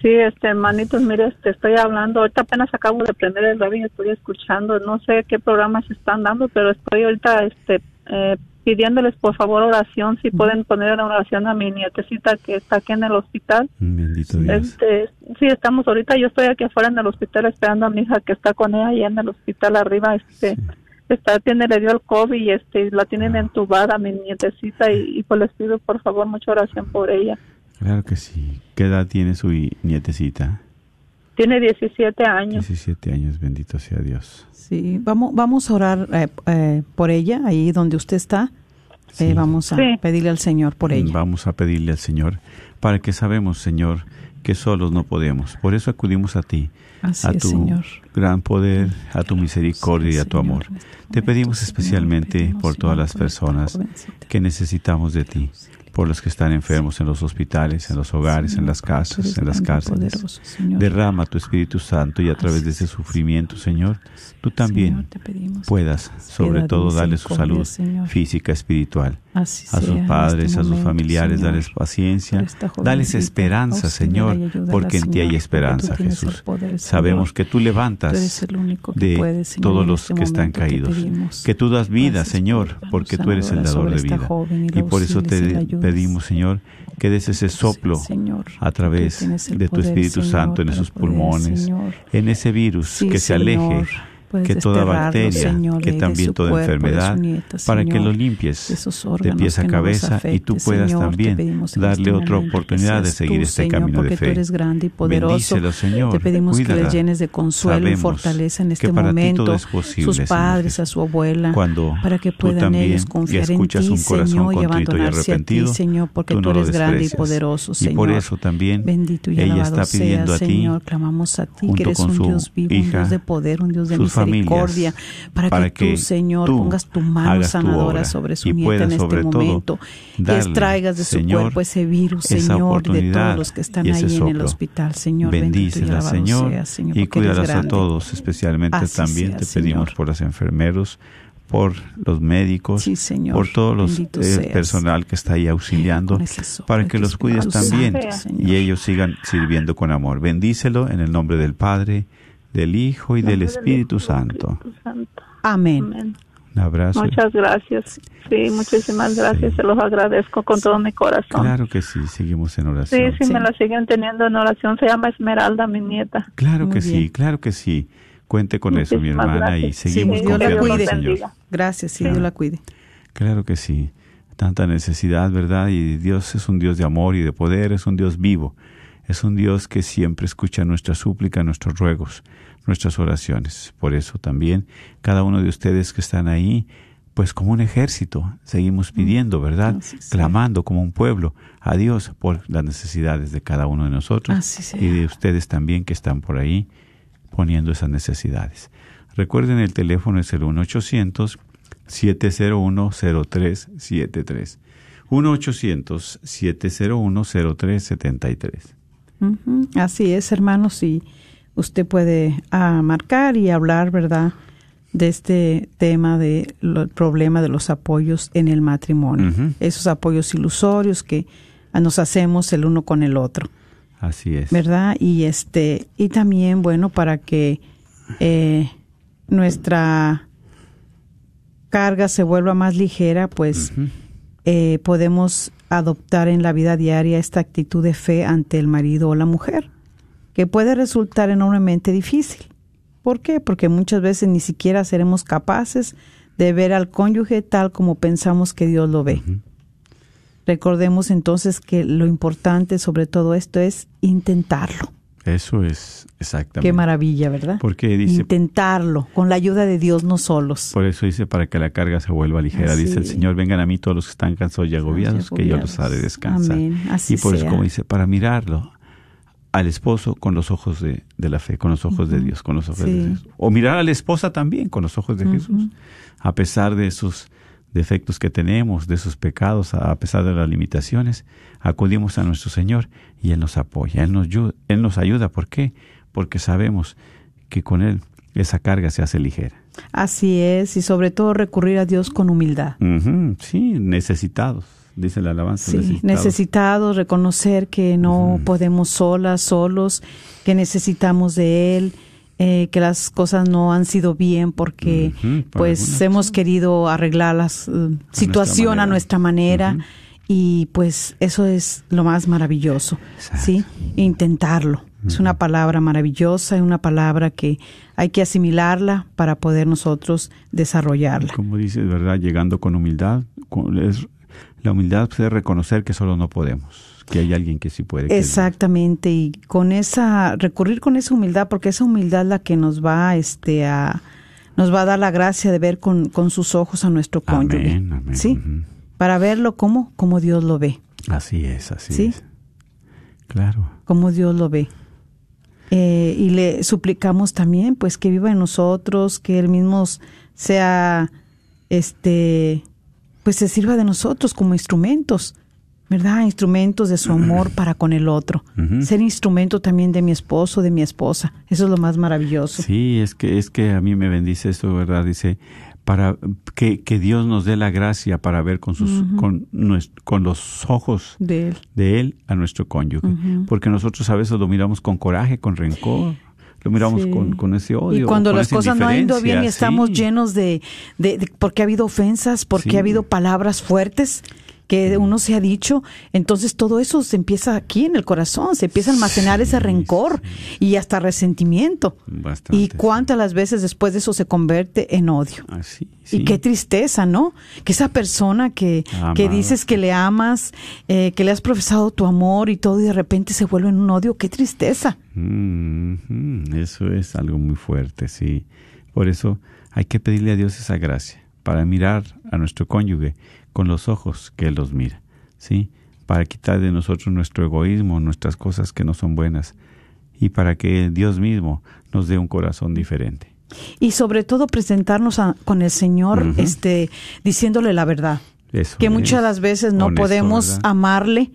Sí, este, hermanitos, mire, este, estoy hablando, ahorita apenas acabo de prender el radio y estoy escuchando, no sé qué programas están dando, pero estoy ahorita, este, eh, pidiéndoles por favor oración, si pueden poner una oración a mi nietecita que está aquí en el hospital. Bendito Dios. Este, sí, estamos ahorita, yo estoy aquí afuera en el hospital esperando a mi hija que está con ella allá en el hospital arriba, este, está, tiene, le dio el COVID y este, la tienen Ah. entubada mi nietecita y, y pues les pido por favor mucha oración por ella. Claro que sí. ¿Qué edad tiene su nietecita? Tiene 17 años. 17 años, bendito sea Dios. Sí, vamos, vamos a orar eh, eh, por ella, ahí donde usted está. Sí. Eh, vamos a Sí. pedirle al Señor por ella. Vamos a pedirle al Señor, para que sabemos, Señor, que solos no podemos. Por eso acudimos a ti, Así a es, tu Señor. gran poder, a tu misericordia y a tu amor. este Te pedimos Señor, especialmente pedimos, por todas Señor, las personas que necesitamos de ti, por los que están enfermos en los hospitales, en los hogares, en las casas, en las cárceles. poderoso. Derrama tu Espíritu Santo y a través de ese es, sufrimiento, Señor, tú también Señor, puedas, sobre todo, darle su salud Señor. física, espiritual. Así a sus en padres, este a sus familiares, Señor. dales paciencia, dales esperanza, Señor, porque en ti hay esperanza, Jesús. poder. Sabemos que tú levantas Tú de Señor, todos los este que están caídos, que tú das vida, Gracias Señor, por porque tú eres el dador de vida. y por eso te pedimos, Señor, que des ese soplo Sí, Señor, a través de tu Espíritu Santo en esos pulmones, en ese virus, Sí, que se aleje, puedes que toda bacteria, Señor, que también toda cuerpo, enfermedad, para que Señor, lo limpies de de pies a que no cabeza y tú afecte, puedas Señor, también darle este otra que oportunidad de seguir tú, este camino de fe. tú eres grande y poderoso. Bendícelo, Señor, Te pedimos que cuídala. les llenes de consuelo y Sabemos fortaleza en este que momento. es posible, sus padres, a su abuela, Cuando para que puedan ellos confiar en ti, Señor, y y abandonarse a ti, Señor, porque tú, no eres grande y poderoso, Y Señor. por eso también Bendito y ella está pidiendo sea, a ti, Señor, clamamos a ti, que eres un Dios vivo, un Dios de poder, un Dios de familias, misericordia, para, para que tú, Señor, tú pongas tu mano tu sanadora sobre su nieta en este todo, momento, y extraigas de su Señor, cuerpo ese virus, Señor, de todos los que están ahí en el hospital, Señor. bendito y Bendícela, Señor, y cuídalas a todos, especialmente Así también sea, te pedimos Señor. por los enfermeros, por los médicos, Sí, Señor. por todos los eh, personal que está ahí auxiliando, para que los cuides también y ellos sigan sirviendo con amor. Bendícelo en el nombre del Padre, del Hijo y del Espíritu Santo. Amén. Amén. Un abrazo. Muchas gracias. Sí, muchísimas gracias. Sí. Se los agradezco con todo mi corazón. Claro que sí, seguimos en Sí, oración. sí, Sí. me la siguen teniendo en oración. Se llama Esmeralda, mi nieta. Claro Muy que bien. sí, claro que sí. Cuente con eso, mi Muchísimas hermana, y gracias. seguimos Sí, Dios le confiando en el cuide. Señor. bendiga. Gracias, sí, Dios la cuide. Claro que sí. Tanta necesidad, ¿verdad? Y Dios es un Dios de amor y de poder, es un Dios vivo. Es un Dios que siempre escucha nuestra súplica, nuestros ruegos, nuestras oraciones. Por eso también cada uno de ustedes que están ahí, pues como un ejército, seguimos pidiendo, ¿verdad? Así sea. Clamando como un pueblo a Dios por las necesidades de cada uno de nosotros y de ustedes también que están por ahí poniendo esas necesidades. Recuerden el teléfono es el 1 800 701 0373. 1 800 701 0373. Ujú, Así es, hermanos, y usted puede ah, marcar y hablar, ¿verdad?, de este tema del problema de los apoyos en el matrimonio. Esos apoyos ilusorios que ah, nos hacemos el uno con el otro, Así es. ¿verdad? Y este y también, bueno, para que eh, nuestra carga se vuelva más ligera, pues eh, podemos adoptar en la vida diaria esta actitud de fe ante el marido o la mujer, que puede resultar enormemente difícil. ¿Por qué? Porque muchas veces ni siquiera seremos capaces de ver al cónyuge tal como pensamos que Dios lo ve. Recordemos entonces que lo importante sobre todo esto es intentarlo. Eso es exactamente. Qué maravilla, ¿verdad? Porque dice, Intentarlo, con la ayuda de Dios, no solos. por eso dice, para que la carga se vuelva ligera. Así. Dice el Señor, vengan a mí todos los que están cansados y agobiados, que yo los haré descansar. Amén. Así y por eso, como dice, para mirarlo al esposo con los ojos de, de la fe, con los ojos de Dios, con los ojos Sí. de Jesús. O mirar a la esposa también con los ojos de Jesús. A pesar de esos defectos que tenemos, de esos pecados, a pesar de las limitaciones, acudimos a nuestro Señor y Él nos apoya, Él nos, ayu- Él nos ayuda. ¿Por qué? Porque sabemos que con Él esa carga se hace ligera. Así es, y sobre todo recurrir a Dios con humildad. Sí, necesitados, dice la alabanza. Sí, necesitados. necesitados, reconocer que no podemos solas, solos, que necesitamos de Él, eh, que las cosas no han sido bien porque pues hemos querido arreglar la situación a manera. nuestra manera y pues eso es lo más maravilloso, Exacto. ¿sí? Intentarlo. Es una palabra maravillosa, es una palabra que hay que asimilarla para poder nosotros desarrollarla. Como dices, ¿verdad? Llegando con humildad. es- la humildad es reconocer que solo no podemos, que hay alguien que sí puede. que. Exactamente, y con esa, recurrir con esa humildad, porque esa humildad es la que nos va este, a, nos va a dar la gracia de ver con, con sus ojos a nuestro cónyuge. Amén, amén. ¿Sí? Para verlo como, como Dios lo ve, Así es, así ¿Sí? es. Claro. como Dios lo ve. Eh, y le suplicamos también, pues, que viva en nosotros, que Él mismo sea, este, pues, se sirva de nosotros como instrumentos, ¿verdad? Instrumentos de su amor para con el otro. Ser instrumento también de mi esposo, de mi esposa. Eso es lo más maravilloso. Sí, es que es que a mí me bendice esto, ¿verdad? Dice, para que, que Dios nos dé la gracia para ver con sus con, nues- con los ojos De él. de él a nuestro cónyuge, porque nosotros a veces lo miramos con coraje, con rencor, lo miramos Sí. con, con ese odio. Y cuando las cosas no han ido bien y estamos sí. llenos de, de, de- porque ha habido ofensas, porque Sí. ha habido palabras fuertes que uno se ha dicho, entonces todo eso se empieza aquí en el corazón, se empieza a almacenar ese Sí, rencor y hasta resentimiento. Bastante, y sí. cuántas las veces después de eso se convierte en odio. Así, Y qué tristeza, ¿no? Que esa persona que, que dices que le amas, eh, que le has profesado tu amor y todo, y de repente se vuelve en un odio, qué tristeza. Mm, mm, eso es algo muy fuerte, sí. Por eso hay que pedirle a Dios esa gracia para mirar a nuestro cónyuge con los ojos que Él los mira, ¿sí? Para quitar de nosotros nuestro egoísmo, nuestras cosas que no son buenas y para que Dios mismo nos dé un corazón diferente. Y sobre todo presentarnos a- con el Señor, este, diciéndole la verdad. Eso que muchas de las veces no honesto, podemos ¿verdad? amarle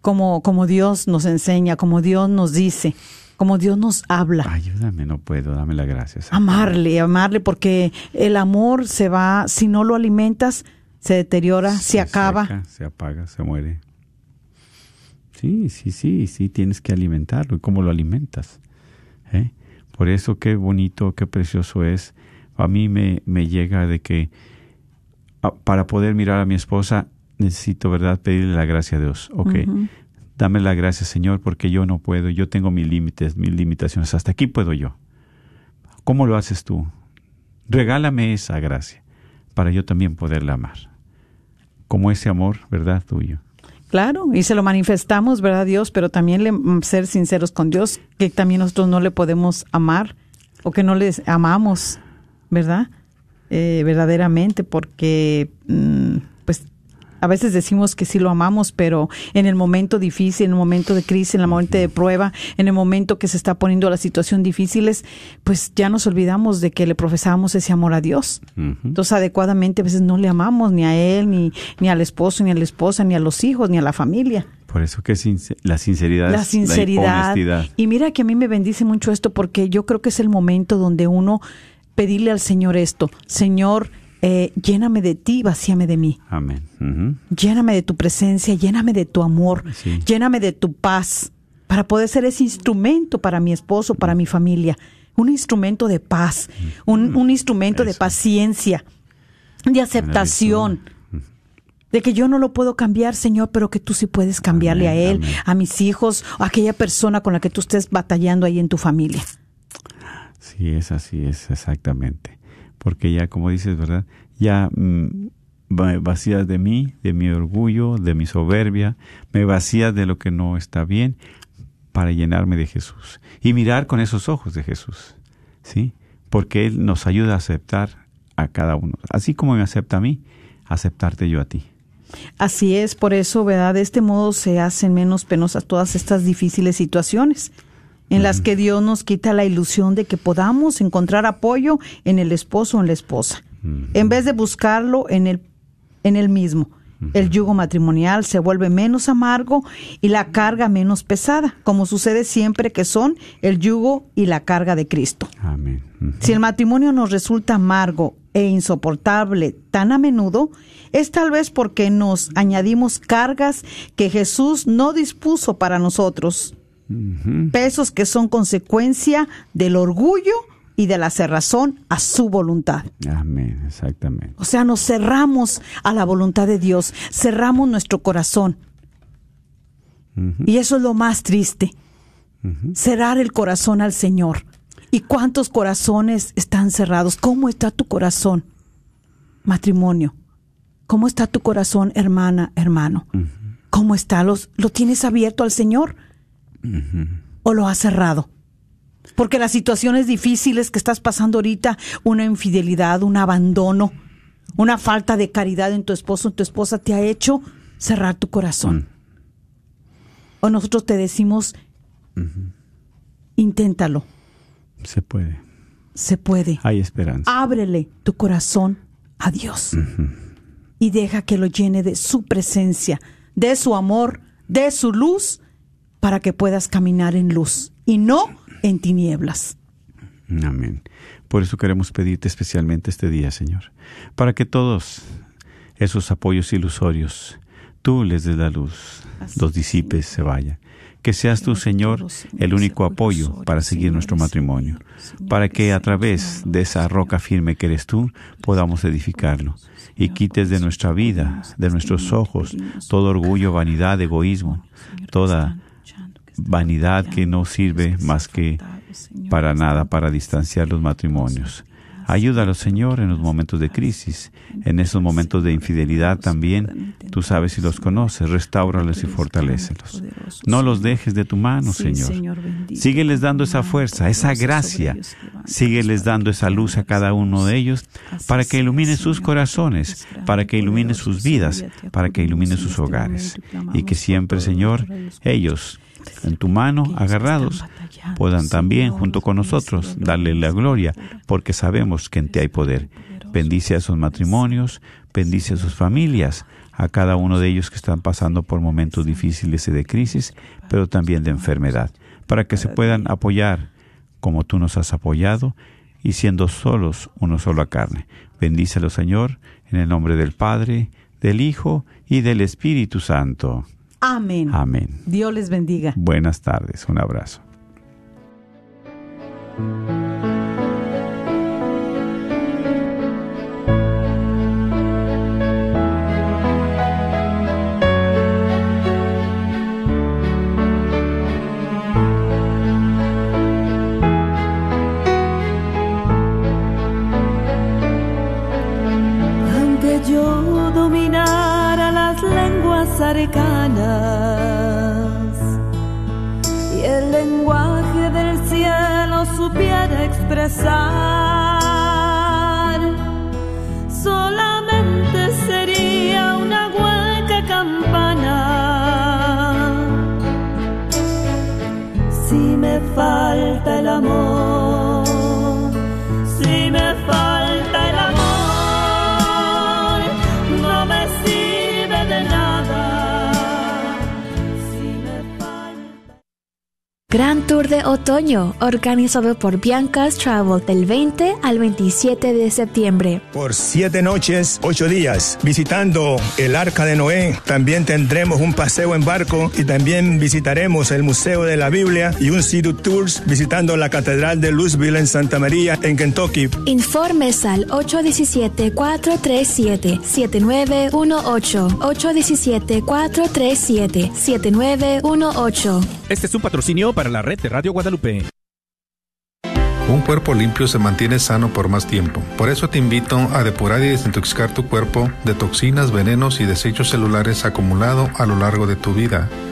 como, como Dios nos enseña, como Dios nos dice, como Dios nos habla. Ayúdame, no puedo, dame la gracia. Señor. Amarle, amarle, porque el amor se va, si no lo alimentas, se deteriora, se, acaba. seca, se apaga, se muere. Sí, sí, sí, sí, tienes que alimentarlo. ¿Y cómo lo alimentas? ¿Eh? Por eso qué bonito, qué precioso es. A mí me, me llega de que para poder mirar a mi esposa necesito, ¿verdad?, pedirle la gracia a Dios. Ok, dame la gracia, Señor, porque yo no puedo, yo tengo mis límites, mis limitaciones. Hasta aquí puedo yo. ¿Cómo lo haces tú? Regálame esa gracia para yo también poderla amar. Como ese amor, ¿verdad? Tuyo. Claro, y se lo manifestamos, ¿verdad, Dios? Pero también le- mm, ser sinceros con Dios, que también nosotros no le podemos amar o que no les amamos, ¿verdad? Eh, verdaderamente, porque mm, a veces decimos que sí lo amamos, pero en el momento difícil, en el momento de crisis, en el momento de prueba, en el momento que se está poniendo la situación difíciles, pues ya nos olvidamos de que le profesamos ese amor a Dios. Entonces, adecuadamente, a veces no le amamos ni a él, ni, ni al esposo, ni a la esposa, ni a los hijos, ni a la familia. Por eso que la sinceridad La es sinceridad. honestidad. y mira que a mí me bendice mucho esto porque yo creo que es el momento donde uno pedirle al Señor esto, Señor, eh, lléname de ti, vacíame de mí. Amén. Lléname de tu presencia, lléname de tu amor, Sí. lléname de tu paz, para poder ser ese instrumento para mi esposo, para mi familia. Un instrumento de paz, un, un instrumento de paciencia, de aceptación. De que yo no lo puedo cambiar, Señor, pero que tú sí puedes cambiarle Amén, a él, amén. a mis hijos, a aquella persona con la que tú estés batallando ahí en tu familia. Sí, es así, es exactamente. Porque ya, como dices, ¿verdad? Ya mm, va- vacías de mí, de mi orgullo, de mi soberbia, me vacías de lo que no está bien para llenarme de Jesús y mirar con esos ojos de Jesús, ¿sí? Porque Él nos ayuda a aceptar a cada uno. Así como me acepta a mí, aceptarte yo a ti. Así es, por eso, ¿verdad? De este modo se hacen menos penosas todas estas difíciles situaciones en las que Dios nos quita la ilusión de que podamos encontrar apoyo en el esposo o en la esposa, en vez de buscarlo en el, en el mismo. El yugo matrimonial se vuelve menos amargo y la carga menos pesada, como sucede siempre que son el yugo y la carga de Cristo. Amén. Si el matrimonio nos resulta amargo e insoportable tan a menudo, es tal vez porque nos añadimos cargas que Jesús no dispuso para nosotros, pesos que son consecuencia del orgullo y de la cerrazón a su voluntad. Amén, exactamente. O sea, nos cerramos a la voluntad de Dios, cerramos nuestro corazón. Y eso es lo más triste, cerrar el corazón al Señor. ¿Y cuántos corazones están cerrados? ¿Cómo está tu corazón? Matrimonio. ¿Cómo está tu corazón, hermana, hermano? ¿Cómo está? ¿Los, ¿Lo tienes abierto al Señor? ¿O lo has cerrado? Porque las situaciones difíciles que estás pasando ahorita, una infidelidad, un abandono, una falta de caridad en tu esposo, en tu esposa, te ha hecho cerrar tu corazón. O nosotros te decimos, inténtalo, Se puede. se puede. Hay esperanza. Ábrele tu corazón a Dios y deja que lo llene de su presencia, de su amor, de su luz, para que puedas caminar en luz y no en tinieblas. Amén. Por eso queremos pedirte especialmente este día, Señor, para que todos esos apoyos ilusorios, tú les des la luz, los disipes, se vayan. Que seas tú, Señor, el único apoyo para seguir nuestro matrimonio, para que a través de esa roca firme que eres tú podamos edificarlo y quites de nuestra vida, de nuestros ojos, todo orgullo, vanidad, egoísmo, toda vanidad que no sirve más que para nada, para distanciar los matrimonios. Ayúdalos, Señor, en los momentos de crisis, en esos momentos de infidelidad también. Tú sabes y los conoces, restáuralos y fortalécelos. No los dejes de tu mano, Señor. Sígueles dando esa fuerza, esa gracia. Sígueles dando esa luz a cada uno de ellos para que ilumine sus corazones, para que ilumine sus vidas, para que ilumine sus hogares. Y que siempre, Señor, ellos en tu mano, agarrados, puedan también junto con nosotros darle la gloria, porque sabemos que en ti hay poder. Bendice a sus matrimonios, bendice a sus familias, a cada uno de ellos que están pasando por momentos difíciles y de crisis, pero también de enfermedad, para que se puedan apoyar como tú nos has apoyado y siendo solos uno solo a carne. Bendícelo, Señor, en el nombre del Padre, del Hijo y del Espíritu Santo. Amén. Amén. Dios les bendiga. Buenas tardes, un abrazo. Organizado por Bianca's Travel del 20 al 27 de septiembre. Por siete noches, ocho días, visitando el Arca de Noé. También tendremos un paseo en barco y también visitaremos el Museo de la Biblia y un City Tours visitando la Catedral de Louisville en Santa María, en Kentucky. Informes al 817-437-7918. 817-437-7918. Este es un patrocinio para la red de Radio Guadalupe. Un cuerpo limpio se mantiene sano por más tiempo. Por eso te invito a depurar y desintoxicar tu cuerpo de toxinas, venenos y desechos celulares acumulados a lo largo de tu vida.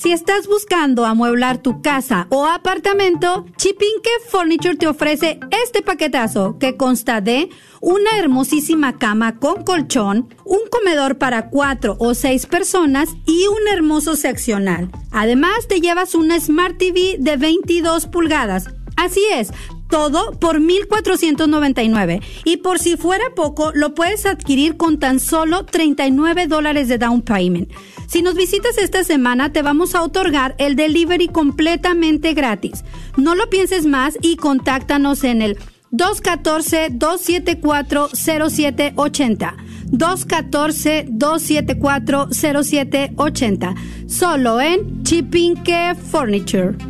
Si estás buscando amueblar tu casa o apartamento, Chipinque Furniture te ofrece este paquetazo que consta de una hermosísima cama con colchón, un comedor para cuatro o seis personas y un hermoso seccional. Además, te llevas una Smart TV de 22 pulgadas. Así es, todo por 1,499. Y por si fuera poco, lo puedes adquirir con tan solo 39 dólares de down payment. Si nos visitas esta semana, te vamos a otorgar el delivery completamente gratis. No lo pienses más y contáctanos en el 214-274-0780. 214-274-0780. Solo en Chipinque Furniture.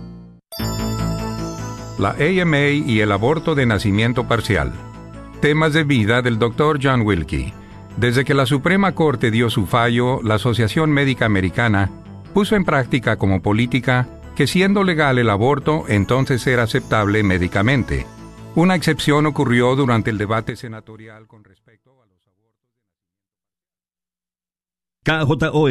La AMA y el aborto de nacimiento parcial. Temas de vida del Dr. John Wilkie. Desde que la Suprema Corte dio su fallo, la Asociación Médica Americana puso en práctica como política que siendo legal el aborto, entonces era aceptable médicamente. Una excepción ocurrió durante el debate senatorial con respecto a los abortos. KJOR